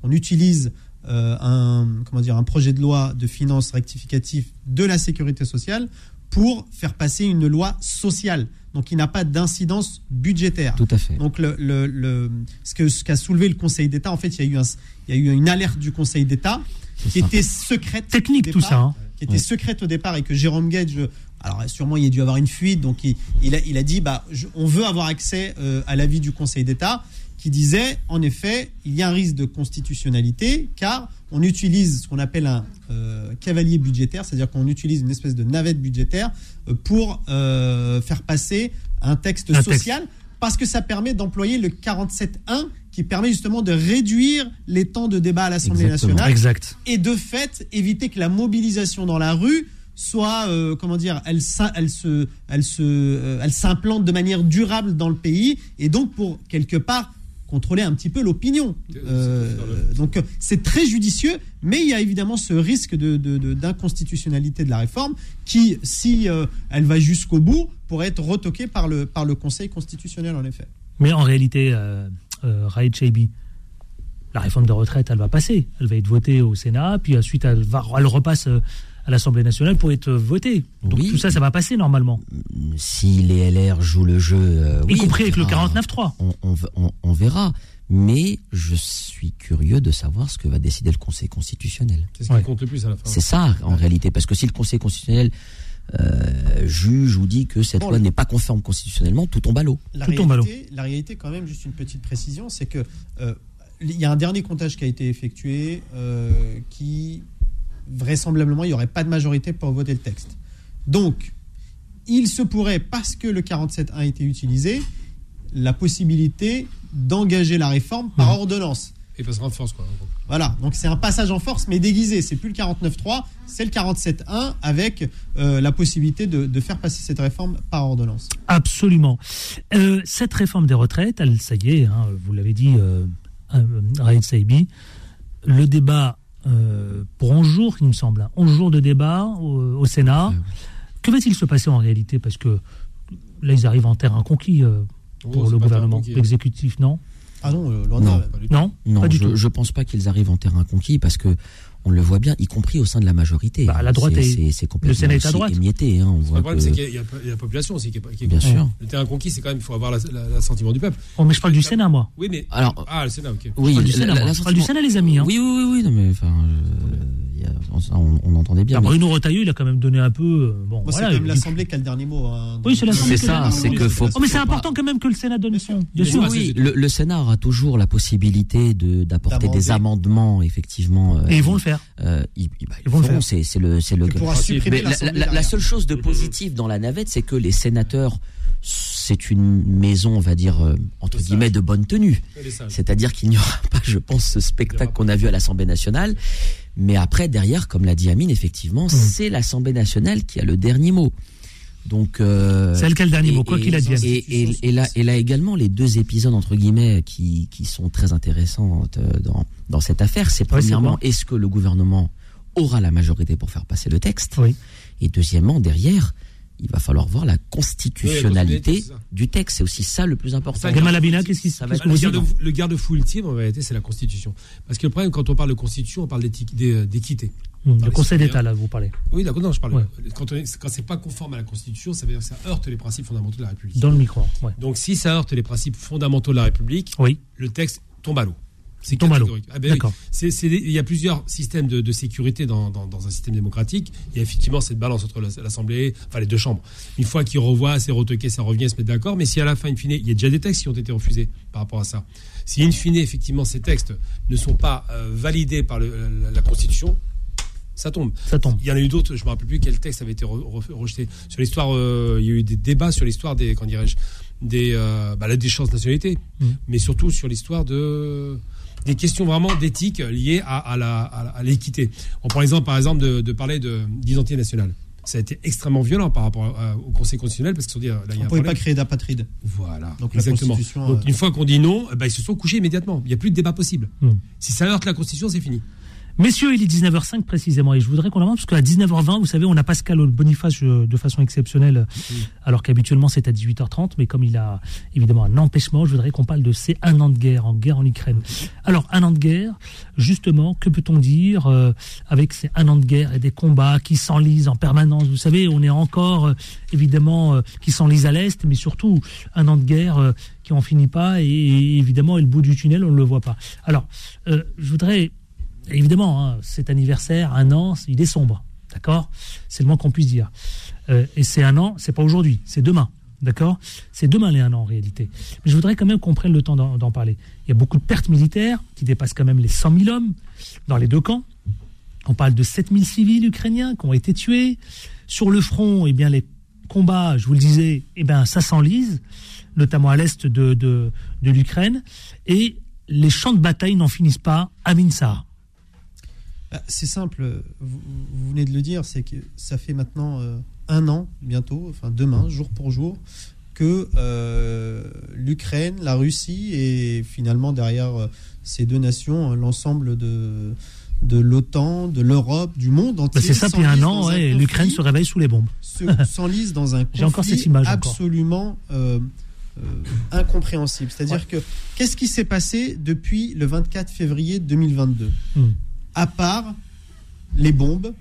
qu'on utilise euh, un comment dire un projet de loi de finances rectificatif de la sécurité sociale pour faire passer une loi sociale. Donc il n'a pas d'incidence budgétaire. Tout à fait. Donc le, le- le- ce que ce qu'a soulevé le Conseil d'État, en fait, il y a eu un, il y a eu une alerte du Conseil d'État qui ça. était secrète. Technique, au tout départ, ça, hein. Qui était Ouais. secrète au départ et que Jérôme Gage, alors sûrement il a dû avoir une fuite, donc il, il, a, il a dit bah, je- on veut avoir accès euh, à l'avis du Conseil d'État qui disait en effet il y a un risque de constitutionnalité car on utilise ce qu'on appelle un euh, cavalier budgétaire, c'est-à-dire qu'on utilise une espèce de navette budgétaire euh, pour euh, faire passer un texte Un texte. Parce que ça permet d'employer le 47.1 qui permet justement de réduire les temps de débat à l'Assemblée nationale Exact. et de fait éviter que la mobilisation dans la rue soit euh, comment dire elle elle se elle se euh, elle s'implante de manière durable dans le pays et donc pour quelque part contrôler un petit peu l'opinion. Euh, donc euh, c'est très judicieux mais il y a évidemment ce risque de, de- de- d'inconstitutionnalité de la réforme qui si euh, elle va jusqu'au bout pourrait être retoquée par le par le Conseil constitutionnel en effet. Mais en réalité, euh, euh, Raed la réforme de retraite, elle va passer. Elle va être votée au Sénat, puis ensuite, elle, va, elle repasse euh, à l'Assemblée nationale pour être votée. Donc Oui. tout ça, ça va passer normalement. Si les LR jouent le jeu, euh, Y oui, compris avec le verra. 49.3. On, on, on- on verra. Mais je suis curieux de savoir ce que va décider le Conseil constitutionnel. C'est ce qui Ouais. compte le plus à la fin. C'est ça, en réalité. Parce que si le Conseil constitutionnel euh, juge ou dit que cette Bon, loi n'est pas conforme constitutionnellement, tout tombe à l'eau. La Tout tombe à l'eau. réalité, la réalité, quand même, juste une petite précision, c'est que euh, il y a un dernier comptage qui a été effectué euh, qui vraisemblablement il n'y aurait pas de majorité pour voter le texte. Donc, il se pourrait, parce que le 47.1 a été utilisé, la possibilité d'engager la réforme par Mhm. ordonnance. Et passera en force, quoi. en gros. Voilà, donc c'est un passage en force, mais déguisé. C'est plus le 49.3, c'est le 47.1 avec euh, la possibilité de, de faire passer cette réforme par ordonnance. Absolument. Euh, cette réforme des retraites, elle, ça y est, hein, vous l'avez dit, euh, euh, Raed Saibi, le débat euh, pour 11 jours, il me semble, hein, 11 jours de débat au, au Sénat. Que va-t-il se passer en réalité? Parce que là, ils arrivent en terrain conquis euh, Oh, pour le gouvernement, l'exécutif, non? Ah non, euh, Non. Pas du tout. Non? Non, Pas du je, tout. je pense pas qu'ils arrivent en terrain conquis parce que on le voit bien, y compris au sein de la majorité. Bah, la droite C'est- est- c'est- complètement Sénat est à droite. émietté. hein. On Le voit problème, que- c'est qu'il y, a- y y la population aussi qui est, qui est Bien contre. sûr. Le terrain conquis, c'est quand même, il faut avoir la- la- l'assentiment du peuple. Oh, mais je parle du Sénat, moi. Oui, mais. Alors, Ah, le Sénat, ok. oui, Je parle du Sénat, la- moi. Je parle du Sénat, les amis. hein. Oui, oui, oui, oui, non, mais enfin, euh, on, on entendait bien. Ah, Bruno Retailleau, il a quand même donné un peu. euh, bon, Bon, voilà, c'est quand même l'Assemblée qui a le dernier mot. hein. Oui, c'est l'Assemblée. C'est qui a ça, le c'est que faut- Oh, mais c'est important quand même que le Sénat donne son. Bien sûr. Oui, c'est- le, le Sénat aura toujours la possibilité de d'apporter des amendements, effectivement. euh, Et ils vont le faire. euh, ils, bah, ils Ils vont le faire. C'est le, c'est le. Mais la, la- seule chose de positif dans la navette, c'est que les sénateurs, c'est une maison, on va dire euh, entre guillemets, de bonne tenue. C'est-à-dire qu'il n'y aura pas, je pense, ce spectacle qu'on a vu à l'Assemblée nationale. Mais après, derrière, comme l'a dit Amine, effectivement, Mmh. c'est l'Assemblée nationale qui a le dernier mot. Donc, euh, C'est elle qui a le dernier et- mot, quoi qu'il advienne. Et, et- et là, et là également, les deux épisodes entre guillemets qui, qui sont très intéressants euh, dans, dans cette affaire, c'est premièrement, bon. est-ce que le gouvernement aura la majorité pour faire passer le texte? Oui. Et deuxièmement, derrière, il va falloir voir la constitutionnalité Oui, du texte. C'est aussi ça le plus important. Ça, Gamal Abina, qu'est-ce qui se Ça va passe être Le garde- garde-fou ultime, en vérité, c'est la Constitution. Parce que le problème, quand on parle de Constitution, on parle d'équité. Hum, Le Conseil d'État, là, vous parlez. Oui, d'accord, non, je parle. Ouais. Quand, c'est pas conforme à la Constitution, ça veut dire que ça heurte les principes fondamentaux de la République. Dans le micro. Ouais. Donc, si ça heurte les principes fondamentaux de la République, Oui. le texte tombe à l'eau. C'est catégorique. Ah ben oui. Il y a plusieurs systèmes de, de sécurité dans, dans- dans un système démocratique. Il y a effectivement cette balance entre la- l'Assemblée, enfin les deux chambres. Une fois qu'ils revoient, c'est retoqué, ça revient, se mettent d'accord. Mais si à la fin, in fine, il y a déjà des textes qui ont été refusés par rapport à ça. Si in fine, effectivement, ces textes ne sont pas euh, validés par le- la, la Constitution, ça tombe. Ça tombe. Il y en a eu d'autres, je me rappelle plus quel texte avait été re- re- rejeté. Sur l'histoire, euh, il y a eu des débats sur l'histoire des, quand dirais-je, des, euh, bah, la déchéance de nationalité, Mhm. mais surtout sur l'histoire de des questions vraiment d'éthique liées à, à la- à l'équité. On prend l'exemple, par exemple, de, de parler de- d'identité nationale. Ça a été extrêmement violent par rapport à- au Conseil constitutionnel parce qu'ils se sont dit, euh, là, il y a On ne pouvait pas créer d'apatrides. Voilà. Donc la Exactement. Constitution. Donc, euh, une fois qu'on dit non, eh ben, ils se sont couchés immédiatement. Il n'y a plus de débat possible. Hmm. Si ça heurte la Constitution, c'est fini. Messieurs, il est 19h05 précisément et je voudrais qu'on avance parce qu'à 19h20, vous savez, on a Pascal Boniface euh, de façon exceptionnelle, alors qu'habituellement c'est à 18h30, mais comme il a évidemment un empêchement, je voudrais qu'on parle de ces un an de guerre, en guerre en Ukraine. Alors, un an de guerre, justement, que peut-on dire euh, avec ces un an de guerre et des combats qui s'enlisent en permanence? Vous savez, on est encore, euh, évidemment, euh, qui s'enlisent à l'Est, mais surtout un an de guerre euh, qui en finit pas et, et évidemment, et le bout du tunnel, on ne le voit pas. Alors, euh, je voudrais évidemment, hein, cet anniversaire, un an, il est sombre, d'accord? C'est le moins qu'on puisse dire. Euh, et c'est un an, c'est pas aujourd'hui, c'est demain, d'accord? C'est demain les un an en réalité. Mais je voudrais quand même qu'on prenne le temps d'en parler. Il y a beaucoup de pertes militaires qui dépassent quand même les 100 000 hommes dans les deux camps. On parle de 7 000 civils ukrainiens qui ont été tués. Sur le front, eh bien, les combats, je vous le disais, eh bien, ça s'enlise, notamment à l'est de, de, de l'Ukraine. Et les champs de bataille n'en finissent pas à Minsa. Bah, C'est simple, vous, vous venez de le dire, c'est que ça fait maintenant euh, un an, bientôt, enfin demain, jour pour jour, que euh, l'Ukraine, la Russie et finalement derrière euh, ces deux nations, l'ensemble de, de l'OTAN, de l'Europe, du monde Bah, entier. c'est ça, puis un an, ouais, conflit- l'Ukraine se réveille sous les bombes. se- s'enlise dans un J'ai encore conflit cette image absolument euh, euh, incompréhensible. C'est-à-dire que qu'est-ce qui s'est passé depuis le 24 février 2022 Hmm. À part les bombes,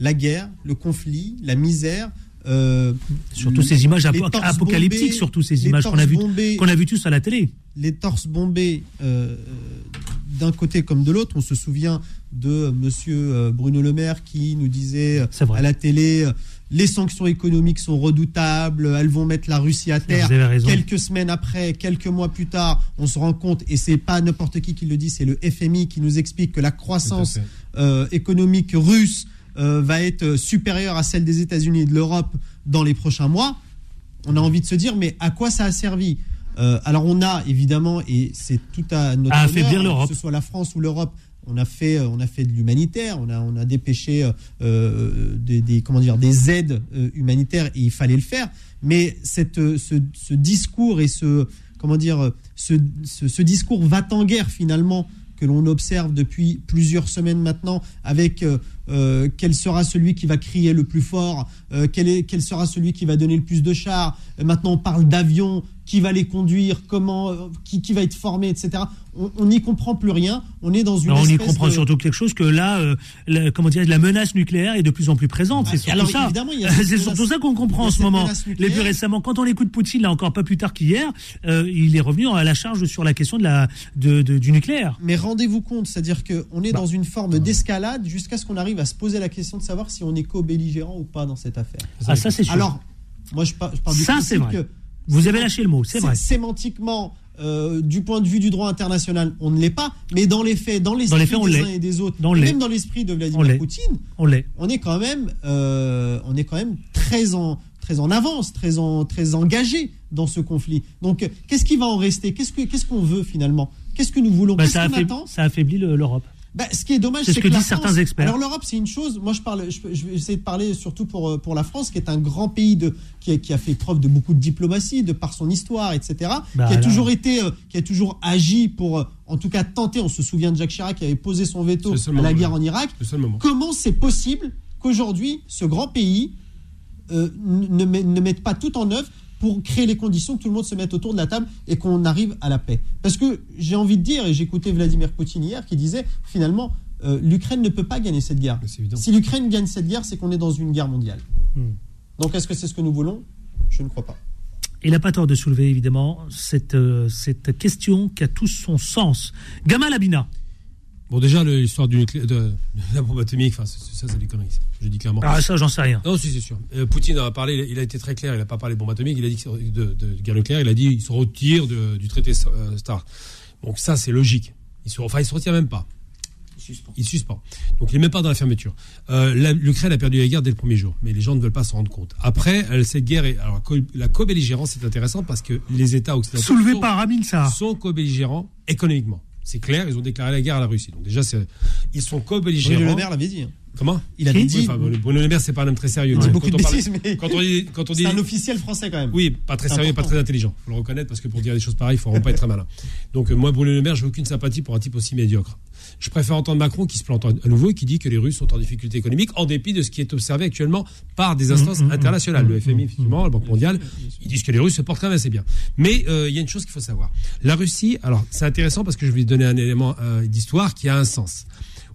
la guerre, le conflit, la misère. euh, Surtout ces images apocalyptiques, surtout ces images qu'on a vues bombés, qu'on a vu tous à la télé. les torses bombés euh, d'un côté comme de l'autre. On se souvient de Monsieur euh, Bruno Le Maire qui nous disait euh, à la télé euh, les sanctions économiques sont redoutables, elles vont mettre la Russie à terre. Quelques semaines après, quelques mois plus tard, on se rend compte, et c'est pas n'importe qui qui le dit, c'est le FMI qui nous explique que la croissance euh, économique russe euh, va être supérieure à celle des États-Unis et de l'Europe dans les prochains mois. On a envie de se dire, mais à quoi ça a servi? Euh, Alors on a évidemment, et c'est tout à notre À honneur, affaiblir l'Europe. que ce soit la France ou l'Europe, on a fait, euh, on a fait de l'humanitaire, on a, on a dépêché euh, euh, des, comment dire, des aides humanitaires et il fallait le faire. Mais cette, ce, discours et ce, comment dire, ce, discours va-t-en-guerre finalement que l'on observe depuis plusieurs semaines maintenant, avec quel sera celui qui va crier le plus fort, quel, quel sera celui qui va donner le plus de chars. Maintenant, on parle d'avions, qui va les conduire, comment, euh, qui, qui va être formé, etc. On n'y comprend plus rien. On est dans une Alors, on y comprend de- surtout quelque chose que là, euh, la, comment dire, la menace nucléaire est de plus en plus présente. C'est Ah, surtout alors, ça. C'est surtout ça qu'on comprend en ce moment. Les plus récemment, quand on écoute Poutine, là encore pas plus tard qu'hier, euh, il est revenu à la charge sur la question de la, de, de- du nucléaire. Mais rendez-vous compte, c'est-à-dire qu'on Bah. est dans une forme d'escalade jusqu'à ce qu'on arrive à se poser la question de savoir si on est co-belligérant ou pas dans cette affaire. Ah, ça, c'est sûr. Alors, moi, je, par- je parle du Ça, principe c'est vrai. que Vous avez lâché le mot, c'est vrai. Sémantiquement, euh, du point de vue du droit international, on ne l'est pas, mais dans les faits, dans l'esprit les des uns et des autres, et même dans l'esprit de Vladimir. Poutine, On l'est. on est quand même, euh, on est quand même très en, très en avance, très, en, très engagé dans ce conflit. Donc, euh, qu'est-ce qui va en rester? Qu'est-ce que- qu'est-ce qu'on veut finalement? Qu'est-ce que nous voulons? Bah, Qu'est-ce ça, attend? ça affaiblit le- l'Europe. Bah, ce qui est dommage, C'est ce c'est que disent certains France- experts. Alors l'Europe, c'est une chose. Moi, je parle, je, je vais essayer de parler surtout pour euh, pour la France, qui est un grand pays de qui a, qui a fait preuve de beaucoup de diplomatie, de par son histoire, etc. Bah, qui a toujours été, euh, qui a toujours agi pour, euh, en tout cas, tenter. On se souvient de Jacques Chirac qui avait posé son veto à la guerre en Irak. Comment c'est possible qu'aujourd'hui, ce grand pays euh, ne, ne mette pas tout en œuvre pour créer les conditions que tout le monde se mette autour de la table et qu'on arrive à la paix. Parce que j'ai envie de dire, et j'écoutais Vladimir Poutine hier qui disait finalement, euh, l'Ukraine ne peut pas gagner cette guerre. Si l'Ukraine gagne cette guerre, c'est qu'on est dans une guerre mondiale. Hmm. Donc est-ce que c'est ce que nous voulons? Je ne crois pas. Il n'a pas tort de soulever, évidemment, cette, euh, cette question qui a tout son sens. Gamal Abina. Bon, déjà, l'histoire du nuclé- de, de la bombe atomique, enfin, ça, c'est des conneries. Je dis clairement. Ah, ça, j'en sais rien. Non, si, c'est sûr. Euh, Poutine a parlé, il a- il été très clair, il n'a pas parlé de bombe atomique, il a dit que- de, de guerre nucléaire, il a dit qu'il se retire de- du traité euh, START. Donc, ça, c'est logique. Il se, enfin, il se retire même pas. Il suspend. Donc, il n'est même pas dans la fermeture. Euh, L'Ukraine a perdu la guerre dès le premier jour, mais les gens ne veulent pas s'en rendre compte. Après, cette guerre est. Alors, co- la co-belligérance, c'est intéressant parce que les États occidentaux. Soulevé sont- par Amin Sarr. sont co-belligérants économiquement. C'est clair, ils ont déclaré la guerre à la Russie. Donc déjà, c'est- ils sont co-belligérants. Bruno Le Maire l'avait dit. hein. Comment Il a Oui, dit. enfin, Bruno Le Maire, c'est pas un homme très sérieux. Il dit Quand beaucoup de parle- bêtises, mais Quand on dit, quand on dit, c'est un officiel français quand même. oui, pas très sérieux, pas important. très intelligent. Faut le reconnaître parce que pour dire des choses pareilles, il faut vraiment pas être très malin. Donc euh, moi, Bruno Le Maire, j'ai aucune sympathie pour un type aussi médiocre. Je préfère entendre Macron qui se plante à nouveau et qui dit que les Russes sont en difficulté économique en dépit de ce qui est observé actuellement par des instances Mmh, mmh, internationales, le FMI, effectivement, la Banque mondiale. Ils disent que les Russes se portent quand même assez bien. Mais euh, il y a une chose qu'il faut savoir. La Russie, alors c'est intéressant parce que je vais donner un élément euh, d'histoire qui a un sens.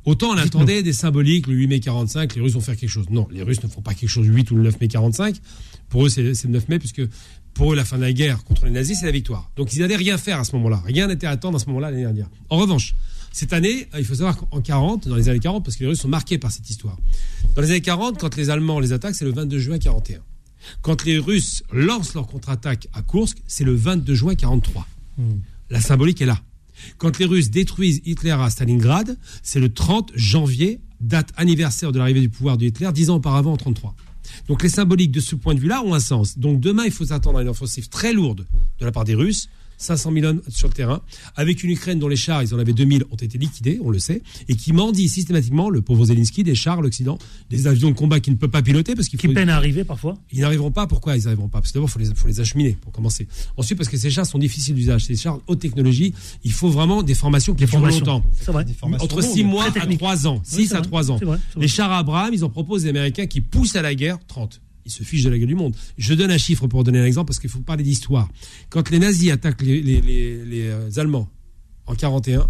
Autant on attendait des symboliques, le 8 mai 45, les Russes vont faire quelque chose. Non, les Russes ne font pas quelque chose le 8 ou le 9 mai 45. Pour eux, c'est c'est le 9 mai, puisque pour eux, la fin de la guerre contre les nazis, c'est la victoire. Donc ils n'allaient rien faire à ce moment-là. Rien n'était à attendre à ce moment-là l'année dernière. En revanche, cette année, il faut savoir qu'en 40, dans les années 40, parce que les Russes sont marqués par cette histoire. Dans les années 40, quand les Allemands les attaquent, c'est le 22 juin 41. Quand les Russes lancent leur contre-attaque à Kursk, c'est le 22 juin 43. La symbolique est là. Quand les Russes détruisent Hitler à Stalingrad, c'est le 30 janvier, date anniversaire de l'arrivée du pouvoir de Hitler, dix ans auparavant en 33. Donc les symboliques de ce point de vue-là ont un sens. Donc demain, il faut s'attendre à une offensive très lourde de la part des Russes. 500 000 hommes sur le terrain, avec une Ukraine dont les chars, ils en avaient 2000, ont été liquidés, on le sait, et qui mendie systématiquement, le pauvre Zelensky, des chars, l'Occident, des avions de combat qu'il ne peut pas piloter parce qu'il Qui faut... peine à arriver parfois. Ils n'arriveront pas. Pourquoi ils n'arriveront pas? Parce que d'abord, il faut les, faut les acheminer pour commencer. Ensuite, parce que ces chars sont difficiles d'usage. Ces chars haute technologie, il faut vraiment des formations qui Des durent formations. longtemps. C'est vrai. Entre longues, 6 mois à techniques. 3 ans. Oui, 6 c'est à vrai. 3 ans. Vrai. Les chars Abraham, ils en proposent des Américains qui poussent à la guerre 30. Ils se fichent de la gueule du monde. Je donne un chiffre pour donner un exemple parce qu'il faut parler d'histoire. Quand les nazis attaquent les, les- les- les, euh, Allemands en 41,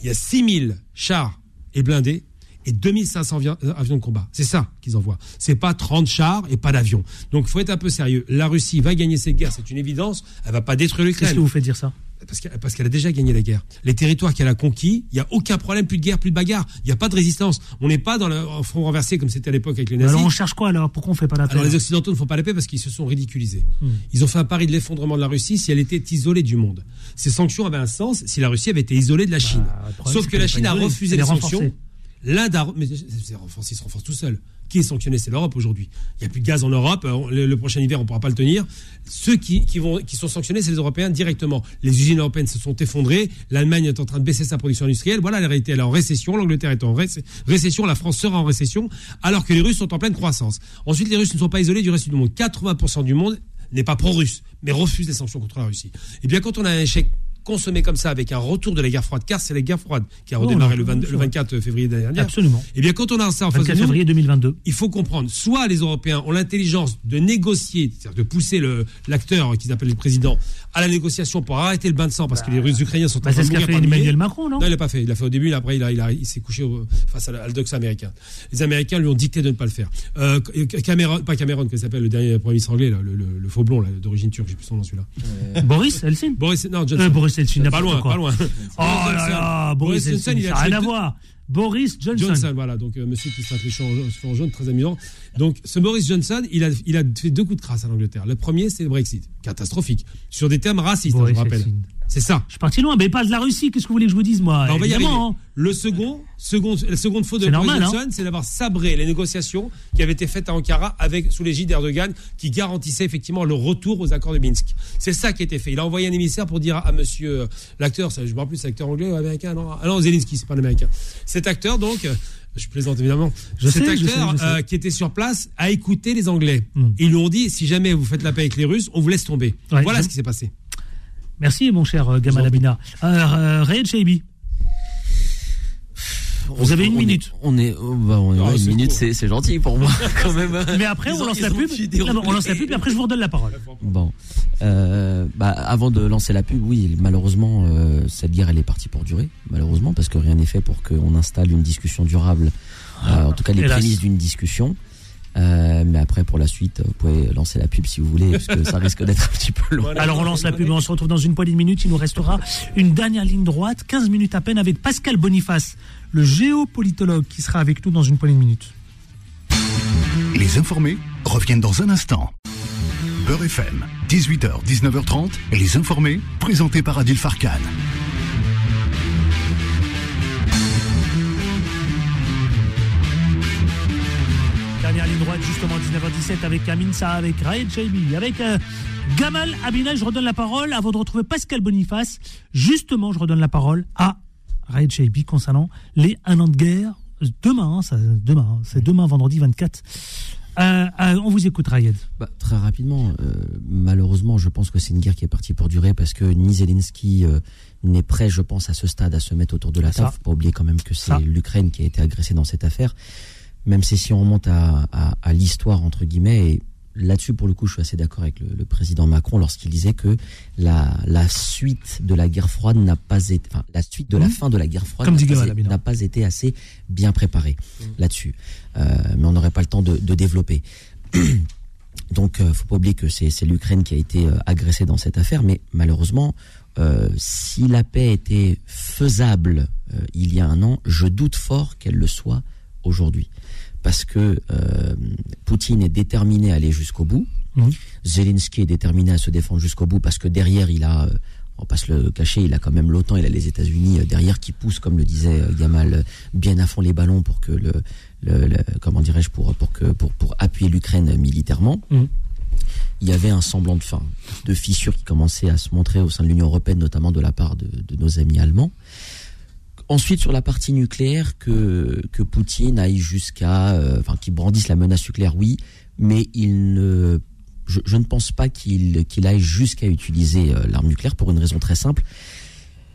il y a 6000 chars et blindés et 2500 avi- euh, avions de combat. C'est ça qu'ils envoient. C'est pas 30 chars et pas d'avions. Donc, faut être un peu sérieux. La Russie va gagner cette guerre, c'est une évidence. Elle va pas détruire Qu'est-ce l'Ukraine. qui vous fait dire ça? Parce qu'elle parce a déjà gagné la guerre. Les territoires qu'elle a conquis, il n'y a aucun problème, plus de guerre, plus de bagarre. Il n'y a pas de résistance. On n'est pas dans le front renversé comme c'était à l'époque avec les nazis. Alors on cherche quoi alors? Pourquoi on fait pas la paix Alors les Occidentaux ne font pas la paix parce qu'ils se sont ridiculisés. Hmm. Ils ont fait un pari de l'effondrement de la Russie si elle était isolée du monde. Ces sanctions avaient un sens si la Russie avait été isolée de la Chine. Bah, Sauf que la Chine a refusé les sanctions. Renforcée. L'Inde a... Mais c'est renforcé, se renforce tout seul. Qui est sanctionné C'est l'Europe aujourd'hui. Il n'y a plus de gaz en Europe. euh, Le, prochain hiver, on ne pourra pas le tenir. Ceux qui, vont, qui sont sanctionnés, c'est les Européens directement. Les usines européennes se sont effondrées. L'Allemagne est en train de baisser sa production industrielle. Voilà la réalité. Elle est en récession. L'Angleterre est en réce- récession. La France sera en récession. Alors que les Russes sont en pleine croissance. Ensuite, les Russes ne sont pas isolés du reste du monde. 80% du monde n'est pas pro-russe, mais refuse les sanctions contre la Russie. Et bien, quand on a un échec consommé comme ça avec un retour de la guerre froide, car c'est la guerre froide qui a redémarré non, le, 20 c'est le vrai. 24 février de l'année dernière. Absolument. Et bien, quand on a ça en face de 24 nous, février 2022. il faut comprendre, soit les Européens ont l'intelligence de négocier, c'est-à-dire de pousser l'acteur qu'ils appellent le président à la négociation pour arrêter le bain de sang parce que les Russes ukrainiens sont en Bah, train c'est de ce qu'a mourir fait. Emmanuel Macron, non? Non, il l'a pas fait. Il l'a fait au début, là, après il, a- il, a- il s'est couché au- face à, la- à le dox américain. Les Américains lui ont dicté de ne pas le faire. Euh, Cameron, pas Cameron, que s'appelle le dernier premier ministre anglais, là, le, le- le faux blond d'origine turque, j'ai plus son nom celui-là. Boris Eltsine? Boris, non, Johnson. Euh, Boris Eltsine, pas loin, pas loin. Oh là là, Boris n'a rien à voir. Boris Johnson. Johnson, voilà, donc euh, monsieur qui se les cheveux en jaune, très amusant. Donc ce Boris Johnson, il a, il a fait deux coups de crasse à l'Angleterre. Le premier, c'est le Brexit, catastrophique, sur des termes racistes, hein, je vous rappelle. C'est ça. Je suis parti loin, mais pas de la Russie. Qu'est-ce que vous voulez que je vous dise, moi? Alors, Évidemment, hein. Le second, second, la seconde faute de Boris normal, hein. Johnson, c'est d'avoir sabré les négociations qui avaient été faites à Ankara avec sous l'égide d'Erdogan, qui garantissait effectivement le retour aux accords de Minsk. C'est ça qui a été fait. Il a envoyé un émissaire pour dire à, à monsieur euh, l'acteur, ça, je me rappelle plus, c'est l'acteur anglais ou américain, non, ah non, Zelensky, c'est pas l'américain. Cet acteur donc. euh, Je plaisante évidemment. Je Cet sais, je acteur sais, je sais. euh, qui était sur place a écouté les Anglais. Hmm. Ils lui ont dit si jamais vous faites la paix avec les Russes, on vous laisse tomber. Ouais, voilà ce qui s'est passé. Merci, mon cher euh, Gamal Abina. Euh, euh. Vous avez une On est- minute. On est, oh, bah, une minute, c'est c'est gentil pour moi quand même. Mais après, on ont- lance la pub. on lance la pub, et après, je vous redonne la parole. Bon, Euh, bah, avant de lancer la pub, oui, malheureusement, euh, cette guerre, elle est partie pour durer, malheureusement, parce que rien n'est fait pour qu'on installe une discussion durable. euh, en tout cas, les prémices d'une discussion. Euh, mais après, pour la suite, vous pouvez lancer la pub si vous voulez, parce que ça risque d'être un petit peu long. Alors on lance la pub et on se retrouve dans une poignée de minutes. Il nous restera une dernière ligne droite, 15 minutes à peine avec Pascal Boniface, le géopolitologue qui sera avec nous dans une poignée de minutes. Les informés reviennent dans un instant. Beurre FM, 18h, 19h30, les informés, présentés par Adil Farkan. Dernière ligne droite justement 19h17 avec Amin Sa, avec Raed Chaibi, avec euh, Gamal Abina. Je redonne la parole avant de retrouver Pascal Boniface. Justement, je redonne la parole à Raed Chaibi concernant les un an de guerre Demain, hein, ça, demain, hein, c'est demain, vendredi 24. Euh, euh, on vous écoute, Rayed. Bah, très rapidement, euh, malheureusement, je pense que c'est une guerre qui est partie pour durer parce que ni Zelensky euh, n'est prêt, je pense, à ce stade à se mettre autour de la table. Faut pas oublier quand même que c'est l'Ukraine qui a été agressée dans cette affaire. Même si si on remonte à, à, à l'histoire entre guillemets, et là-dessus pour le coup, je suis assez d'accord avec le, le président Macron lorsqu'il disait que la, la suite de la guerre froide n'a pas été, enfin, la suite de la Mhm. fin de la guerre froide n'a pas, été- pas assez bien préparée là-dessus. Euh, mais on n'aurait pas le temps de, de développer. Donc, euh, faut pas oublier que c'est l'Ukraine qui a été euh, agressée dans cette affaire, mais malheureusement, euh, si la paix était faisable il y a un an, je doute fort qu'elle le soit aujourd'hui, parce que euh, Poutine est déterminé à aller jusqu'au bout. Mhm. Zelensky est déterminé à se défendre jusqu'au bout, parce que derrière, il a, euh, on va pas se le cacher, il a quand même l'OTAN, il a les États-Unis euh, derrière qui poussent, comme le disait Gamal, bien à fond les ballons pour que le, le- le- comment dirais-je, pour pour que pour pour appuyer l'Ukraine militairement. Mhm. Il y avait un semblant de fin, de fissure qui commençait à se montrer au sein de l'Union européenne, notamment de la part de, de nos amis allemands. Ensuite, sur la partie nucléaire, que, que Poutine aille jusqu'à, euh, enfin, qu'il brandisse la menace nucléaire, oui, mais il ne, je, je ne pense pas qu'il qu'il aille jusqu'à utiliser euh, l'arme nucléaire pour une raison très simple.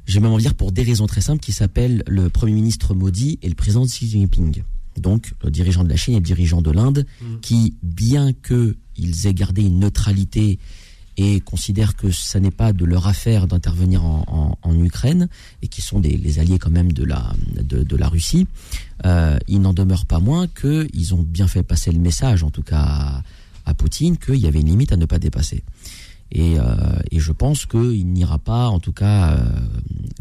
J'ai même envie de dire pour des raisons très simples qui s'appellent le Premier ministre Modi et le président Xi Jinping. Donc, le dirigeant de la Chine et le dirigeant de l'Inde, qui, bien qu'ils aient gardé une neutralité et considèrent que ça n'est pas de leur affaire d'intervenir en, Ukraine et qui sont des, les alliés quand même de la, de, la Russie, euh, il n'en demeure pas moins qu'ils ont bien fait passer le message, en tout cas à, Poutine, qu'il y avait une limite à ne pas dépasser. Et, euh, je pense qu'il n'ira pas, en tout cas, euh,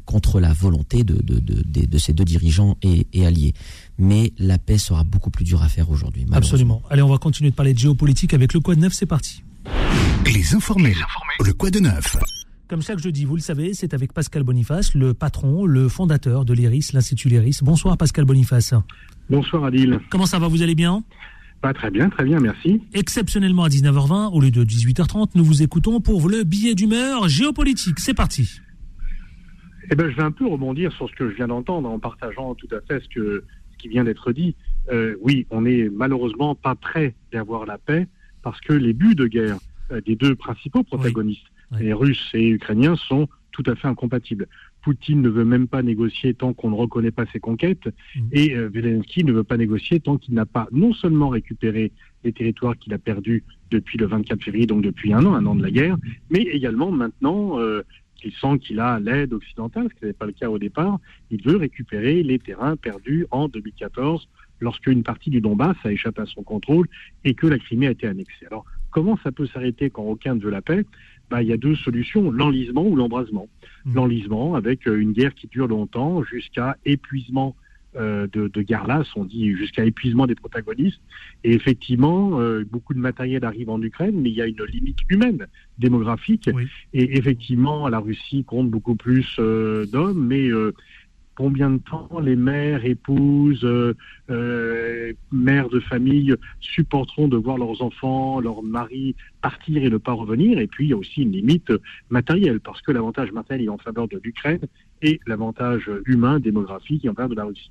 contre la volonté de, de, ces deux dirigeants et, alliés. Mais la paix sera beaucoup plus dure à faire aujourd'hui. Absolument. Allez, on va continuer de parler de géopolitique avec le Quad 9, c'est parti. Les informés. Le quoi de neuf Comme chaque jeudi, vous le savez, c'est avec Pascal Boniface, le patron, le fondateur de l'IRIS, l'Institut l'IRIS. Bonsoir Pascal Boniface. Bonsoir Adil. Comment ça va, vous allez bien? Pas très bien, très bien, merci. Exceptionnellement à 19h20, au lieu de 18h30, nous vous écoutons pour le billet d'humeur géopolitique. C'est parti. Eh ben, je vais un peu rebondir sur ce que je viens d'entendre en partageant tout à fait ce, que, ce qui vient d'être dit. Euh, oui, on n'est malheureusement pas prêt d'avoir la paix parce que les buts de guerre euh, des deux principaux protagonistes, les Russes et Ukrainiens, sont tout à fait incompatibles. Poutine ne veut même pas négocier tant qu'on ne reconnaît pas ses conquêtes et euh, Zelensky ne veut pas négocier tant qu'il n'a pas non seulement récupéré les territoires qu'il a perdus depuis le 24 février, donc depuis un an, un an de la guerre, mais également maintenant euh, qu'il sent qu'il a l'aide occidentale, ce qui n'était pas le cas au départ, il veut récupérer les terrains perdus en 2014 lorsque une partie du Donbass a échappé à son contrôle et que la Crimée a été annexée. Alors, comment ça peut s'arrêter quand aucun ne veut la paix? Bah, Il y a deux solutions, l'enlisement ou l'embrasement. L'enlisement avec euh, une guerre qui dure longtemps jusqu'à épuisement euh, de, de Garlas, on dit jusqu'à épuisement des protagonistes. Et effectivement, euh, beaucoup de matériel arrive en Ukraine, mais il y a une limite humaine, démographique. Et effectivement, la Russie compte beaucoup plus euh, d'hommes, mais combien de temps les mères, épouses, euh, euh, mères de famille supporteront de voir leurs enfants, leurs maris partir et ne pas revenir Et puis, il y a aussi une limite matérielle, parce que l'avantage matériel est en faveur de l'Ukraine et l'avantage humain, démographique, est en faveur de la Russie.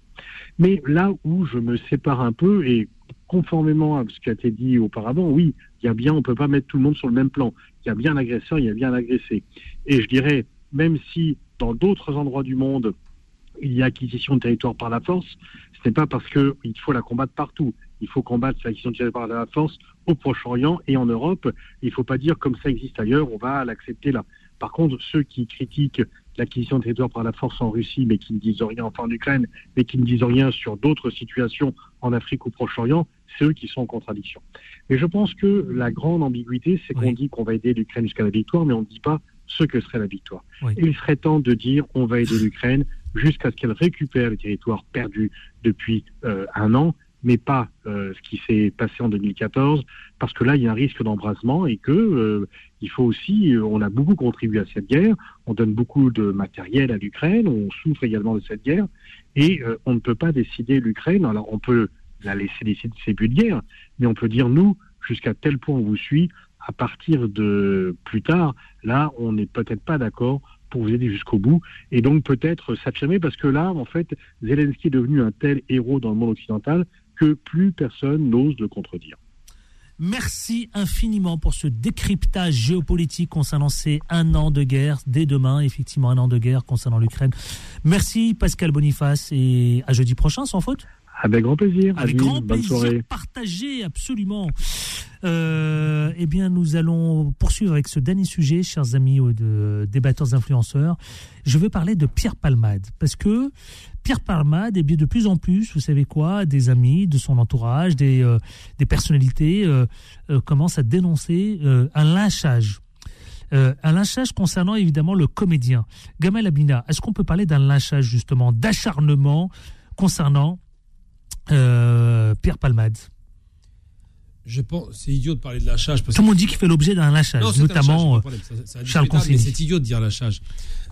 Mais là où je me sépare un peu, et conformément à ce qui a été dit auparavant, oui, il y a bien, on peut pas mettre tout le monde sur le même plan. Il y a bien un agresseur, il y a bien un agressé. Et je dirais, même si dans d'autres endroits du monde, il y a acquisition de territoire par la force, ce n'est pas parce qu'il faut la combattre partout. Il faut combattre l'acquisition de territoire par la force au Proche-Orient et en Europe. Il ne faut pas dire comme ça existe ailleurs, on va l'accepter là. Par contre, ceux qui critiquent l'acquisition de territoire par la force en Russie, mais qui ne disent rien, enfin en Ukraine, mais qui ne disent rien sur d'autres situations en Afrique ou Proche-Orient, c'est eux qui sont en contradiction. Mais je pense que la grande ambiguïté, c'est qu'on dit qu'on va aider l'Ukraine jusqu'à la victoire, mais on ne dit pas ce que serait la victoire. Il serait temps de dire on va aider l'Ukraine jusqu'à ce qu'elle récupère les territoires perdus depuis euh, un an, mais pas euh, ce qui s'est passé en 2014, parce que là, il y a un risque d'embrasement et que euh, il faut aussi, on a beaucoup contribué à cette guerre, on donne beaucoup de matériel à l'Ukraine, on souffre également de cette guerre, et on ne peut pas décider l'Ukraine, alors on peut la laisser décider de ses buts de guerre, mais on peut dire, nous, jusqu'à tel point on vous suit, à partir de plus tard, là, on n'est peut-être pas d'accord pour vous aider jusqu'au bout et donc peut-être s'affirmer parce que là, en fait, Zelensky est devenu un tel héros dans le monde occidental que plus personne n'ose le contredire. Merci infiniment pour ce décryptage géopolitique concernant ces un an de guerre, dès demain, effectivement, un an de guerre concernant l'Ukraine. Merci Pascal Boniface et à jeudi prochain, sans faute. Avec grand plaisir. Avec grand bonne plaisir soirée. partagé, absolument. Euh, eh bien, nous allons poursuivre avec ce dernier sujet, chers amis euh, de débatteurs influenceurs. Je veux parler de Pierre Palmade, parce que Pierre Palmade, eh bien, de plus en plus, vous savez quoi, des amis, de son entourage, des, euh, des personnalités euh, commencent à dénoncer un lynchage. Euh, un lynchage concernant évidemment le comédien. Gamal Abina, est-ce qu'on peut parler d'un lynchage justement, d'acharnement concernant euh, Pierre Palmade Je pense, c'est idiot de parler de lynchage. parce Tout le monde dit qu'il fait l'objet d'un lynchage, Non, un notamment de euh, ça- Charles mais C'est idiot de dire lynchage.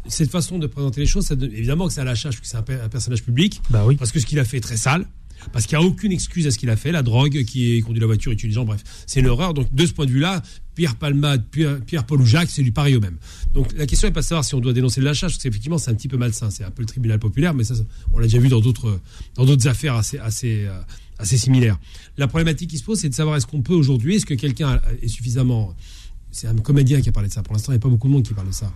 Cette façon de présenter les choses, ça évidemment que c'est un lynchage, parce que c'est un, un personnage public. Bah Parce que ce qu'il a fait est très sale. Parce qu'il n'y a aucune excuse à ce qu'il a fait, la drogue, qui est conduit la voiture, gens, bref. C'est une horreur. Donc, de ce point de vue-là, Pierre Palmade, Pierre, Paul ou Jacques, c'est du pareil au même. Donc, la question n'est pas de savoir si on doit dénoncer le lynchage, parce qu'effectivement, c'est un petit peu malsain. C'est un peu le tribunal populaire, mais ça, ça- on l'a déjà vu dans d'autres, dans d'autres affaires assez, assez, euh, assez similaires. La problématique qui se pose, c'est de savoir est-ce qu'on peut aujourd'hui, est-ce que quelqu'un est suffisamment. C'est un comédien qui a parlé de ça. Pour l'instant, il n'y a pas beaucoup de monde qui parle de ça.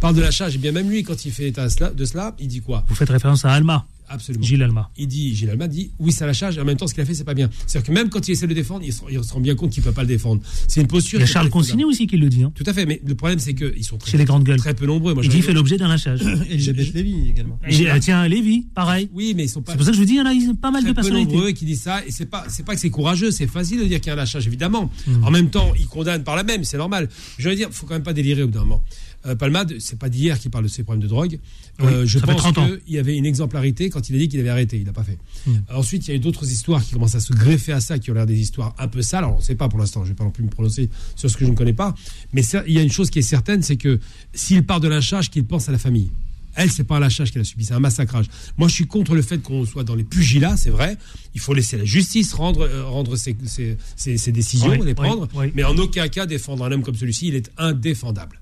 Parle de lynchage, et bien même lui, quand il fait état de cela- il dit quoi Vous faites référence à Alma. Absolument. Gilles Alma. Il dit, Gilles Alma dit, oui, c'est un lâchage, et en même temps, ce qu'il a fait, c'est pas bien. C'est-à-dire que même quand il essaie de le défendre, il se, il se rend bien compte qu'il peut pas le défendre. C'est une posture. Il y a qui est Charles Consigny aussi qui le dit. hein. Tout à fait, mais le problème, c'est qu'ils sont très, Chez les grandes gueules. très peu nombreux. Moi, qu'il fait l'objet d'un lynchage. Elisabeth Lévy également. Et, euh, tiens, Lévy, pareil. Oui, mais ils sont pas. C'est pour ça que je vous dis, il y en a pas mal de très personnalités. nombreux qui disent ça, et c'est pas, c'est pas que c'est courageux, c'est facile de dire qu'il y a un lâchage, évidemment. Hmm. En même temps, ils condamnent par la même, c'est normal. Je veux dire, faut quand même pas délirer au bout d'un moment. Euh, Palmade, c'est pas d'hier qu'il parle de ses problèmes de drogue. Euh, Oui, je pense 30 ans. qu'il y avait une exemplarité quand il a dit qu'il avait arrêté. Il l'a pas fait. Hmm. Ensuite, il y a eu d'autres histoires qui commencent à se greffer à ça, qui ont l'air des histoires un peu sales. Alors, on ne sait pas pour l'instant, je ne vais pas non plus me prononcer sur ce que je ne connais pas. Mais il y a une chose qui est certaine, c'est que s'il part de lynchage, qu'il pense à la famille. Elle, c'est pas un lynchage qu'elle a subi, c'est un massacrage. Moi, je suis contre le fait qu'on soit dans les pugilats, c'est vrai. Il faut laisser la justice rendre, euh, rendre ses, ses- ses- ses décisions, Oui, les oui, prendre. oui. Mais en aucun cas défendre un homme comme celui-ci, il est indéfendable.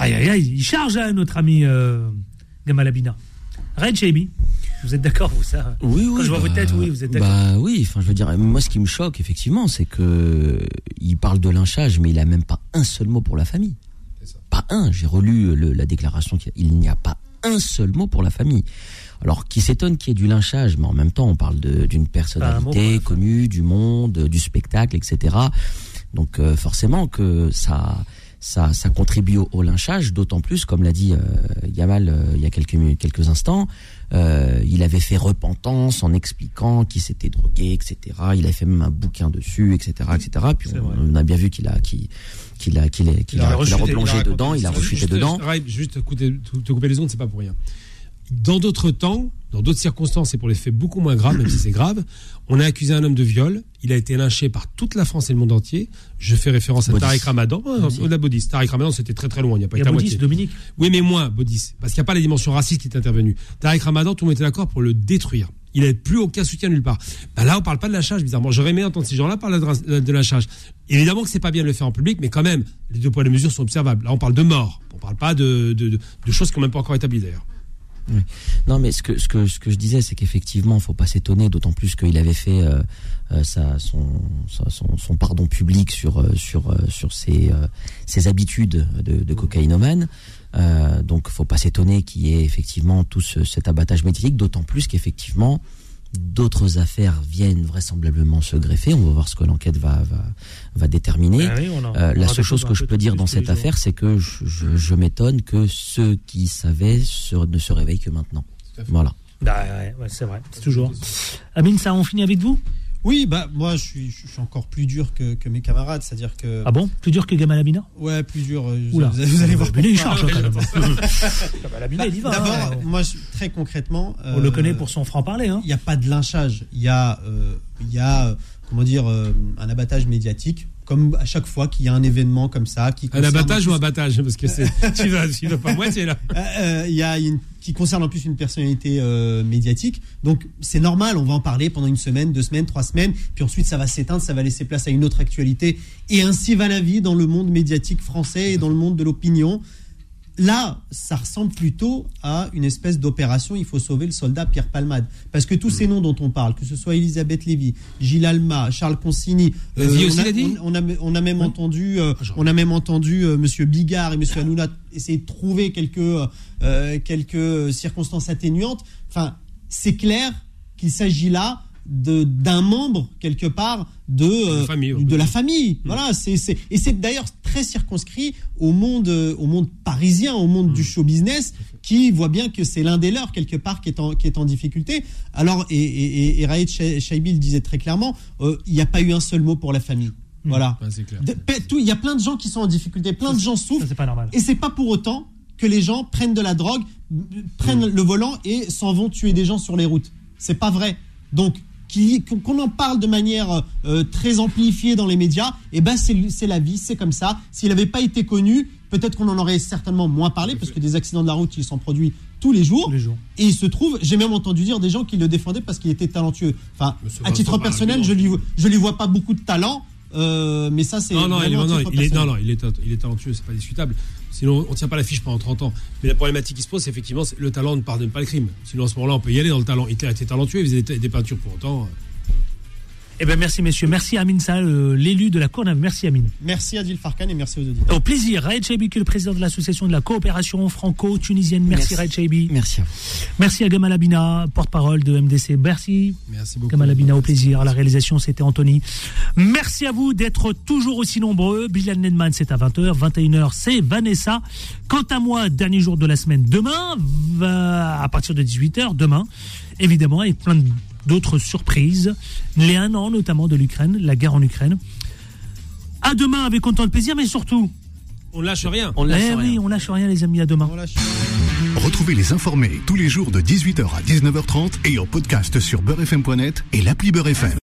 Aïe, aïe, aïe, il charge à notre ami euh, Gamal Abina. Red Shaibi, vous êtes d'accord, vous, ça? Oui, oui. Quand je vois bah, vos têtes, oui, vous êtes d'accord. Bah oui, enfin, je veux dire, moi, ce qui me choque, effectivement, c'est que il parle de lynchage, mais il a même pas un seul mot pour la famille. Pas un. J'ai relu le- la déclaration. qu'il- Il n'y a pas un seul mot pour la famille. Alors, qui s'étonne qu'il y ait du lynchage, mais en même temps, on parle d'une personnalité la connue du monde, du spectacle, etc. Donc, euh, forcément que ça, ça, ça contribue au, au lynchage, d'autant plus, comme l'a dit euh, Yamal euh, il y a quelques, quelques instants, euh, il avait fait repentance en expliquant qu'il s'était drogué, etc. Il avait fait même un bouquin dessus, etc., etc. Puis on, on a bien vu qu'il a, qu'il, qu'il a, qu'il a, replongé il a dedans, il a rechuté dedans. Ray, Juste te couper les ondes, c'est pas pour rien. Dans d'autres temps, dans d'autres circonstances et pour les faits beaucoup moins graves, même si c'est grave, on a accusé un homme de viol. Il a été lynché par toute la France et le monde entier. Je fais référence à Baudis. Tariq Ramadan. Baudis. Tariq Ramadan, c'était très très loin. Il n'y a pas été Baudis. Dominique. Oui, mais moins, Baudis. Parce qu'il n'y a pas les dimensions racistes qui est intervenues. Tariq Ramadan, tout le monde était d'accord pour le détruire. Il n'avait plus aucun soutien nulle part. Ben là, on parle pas de lynchage, bizarrement. J'aurais aimé entendre ces gens-là parler de, de lynchage. Évidemment que c'est pas bien de le faire en public, mais quand même, les deux poids de mesure sont observables. Là, on parle de mort. On parle pas de, de, de- de choses qui n'ont même pas encore établies, d'ailleurs. Non, mais ce que, ce que, ce que je disais, c'est qu'effectivement, il ne faut pas s'étonner, d'autant plus qu'il avait fait euh, euh, sa, son, son, pardon public sur, euh, sur, sur ses, ses habitudes de, de cocaïnomane. Donc, il ne faut pas s'étonner qu'il y ait effectivement tout ce- cet abattage médiatique, d'autant plus qu'effectivement, d'autres affaires viennent vraisemblablement se greffer. On va voir ce que l'enquête va, va, va déterminer. Ah oui, en- Euh, la seule chose que je peu peux dire dans cette jours. affaire, c'est que je, je- je m'étonne que ceux qui savaient se- ne se réveillent que maintenant. Voilà. Bah, ouais, ouais, c'est vrai, c'est toujours. Amine, ça, on finit avec vous? Oui, bah moi je suis, je suis encore plus dur que, que mes camarades, c'est-à-dire que. Ah bon? Plus dur que Gamal Abina Ouais, plus dur. euh, Oula. vous, vous allez voir. Abina, il charge quand même. Gamal Abina, il y va. D'abord, hein. moi, je- très concrètement. On le euh, connaît pour son franc-parler. Hein. Il n'y a pas de lynchage. Il y a, euh, il y a euh, comment dire, euh, un abattage médiatique. Comme à chaque fois qu'il y a un événement comme ça qui Un abattage ou un abattage Parce que c'est, tu vas, tu vas pas moitié, là. Euh, euh, Il y a une qui concerne en plus une personnalité euh, médiatique. Donc c'est normal, on va en parler pendant une semaine, deux semaines, trois semaines, puis ensuite ça va s'éteindre, ça va laisser place à une autre actualité. Et ainsi va la vie dans le monde médiatique français et dans le monde de l'opinion. Là, ça ressemble plutôt à une espèce d'opération. Il faut sauver le soldat Pierre Palmade. Parce que tous ces noms dont on parle, que ce soit Elisabeth Lévy, Gilles Alma, Charles Consigny, euh, on, a, l'a dit on, on a, on a même entendu, euh, on a même entendu euh, Monsieur Bigard et Monsieur Hanouna essayer de trouver quelques, euh, quelques circonstances atténuantes. Enfin, c'est clair qu'il s'agit là d'un membre quelque part de euh, famille, de la famille. Voilà c'est c'est et c'est d'ailleurs très circonscrit au monde euh, au monde parisien au monde du show business qui voit bien que c'est l'un des leurs quelque part qui est en qui est en difficulté. Alors et et, et Raed Shaibi le disait très clairement euh, il n'y a pas eu un seul mot pour la famille. Voilà. Clair. De- pe- tout- il y a plein de gens qui sont en difficulté plein de gens souffrent. c'est pas normal. Et c'est pas pour autant que les gens prennent de la drogue, prennent le volant et s'en vont tuer des gens sur les routes. C'est pas vrai. Donc qu'on en parle de manière euh, très amplifiée dans les médias, et ben c'est la vie, c'est comme ça. S'il n'avait pas été connu, peut-être qu'on en aurait certainement moins parlé, parce que des accidents de la route, ils s'en produisent tous les jours. Et il se trouve, j'ai même entendu dire des gens qui le défendaient parce qu'il était talentueux. Enfin, Monsieur à titre Vincent personnel, je lui je lui vois pas beaucoup de talent, euh, mais ça c'est Non, non, il, non, il est, non, non, il est, il est talentueux, c'est pas discutable. Sinon, on tient pas l'affiche pendant 30 ans. Mais la problématique qui se pose, c'est effectivement, le talent ne pardonne pas le crime. Sinon, à ce moment-là, on peut y aller dans le talent. Hitler était talentueux, il faisait des, des peintures pour autant. Eh ben merci messieurs, merci Amine Sall, euh, l'élu de la Cour d'Av. Merci Amine. Merci Adil Farkan et merci aux auditeurs. Au plaisir, Raed Chaibi, qui est le président de l'association de la coopération franco-tunisienne. Merci, Merci. Raed Chaibi. Merci à vous. Merci à Gamal Abina, porte-parole de MDC. Merci. Merci beaucoup. Gamal Abina, au plaisir. À la réalisation, c'était Anthony. Merci à vous d'être toujours aussi nombreux. Bilal Nedman, c'est à 20h. 21h, c'est Vanessa. Quant à moi, dernier jour de la semaine, demain, va- à partir de 18h, demain, évidemment, avec plein d'autres surprises. Les un an, notamment, de l'Ukraine, la guerre en Ukraine. À demain avec autant de plaisir, mais surtout. On lâche rien. On lâche eh rien. oui, on lâche rien, les amis. À demain. Retrouvez les informés tous les jours de 18h à 19h30 et en podcast sur beurrefm.net et l'appli Beurrefm.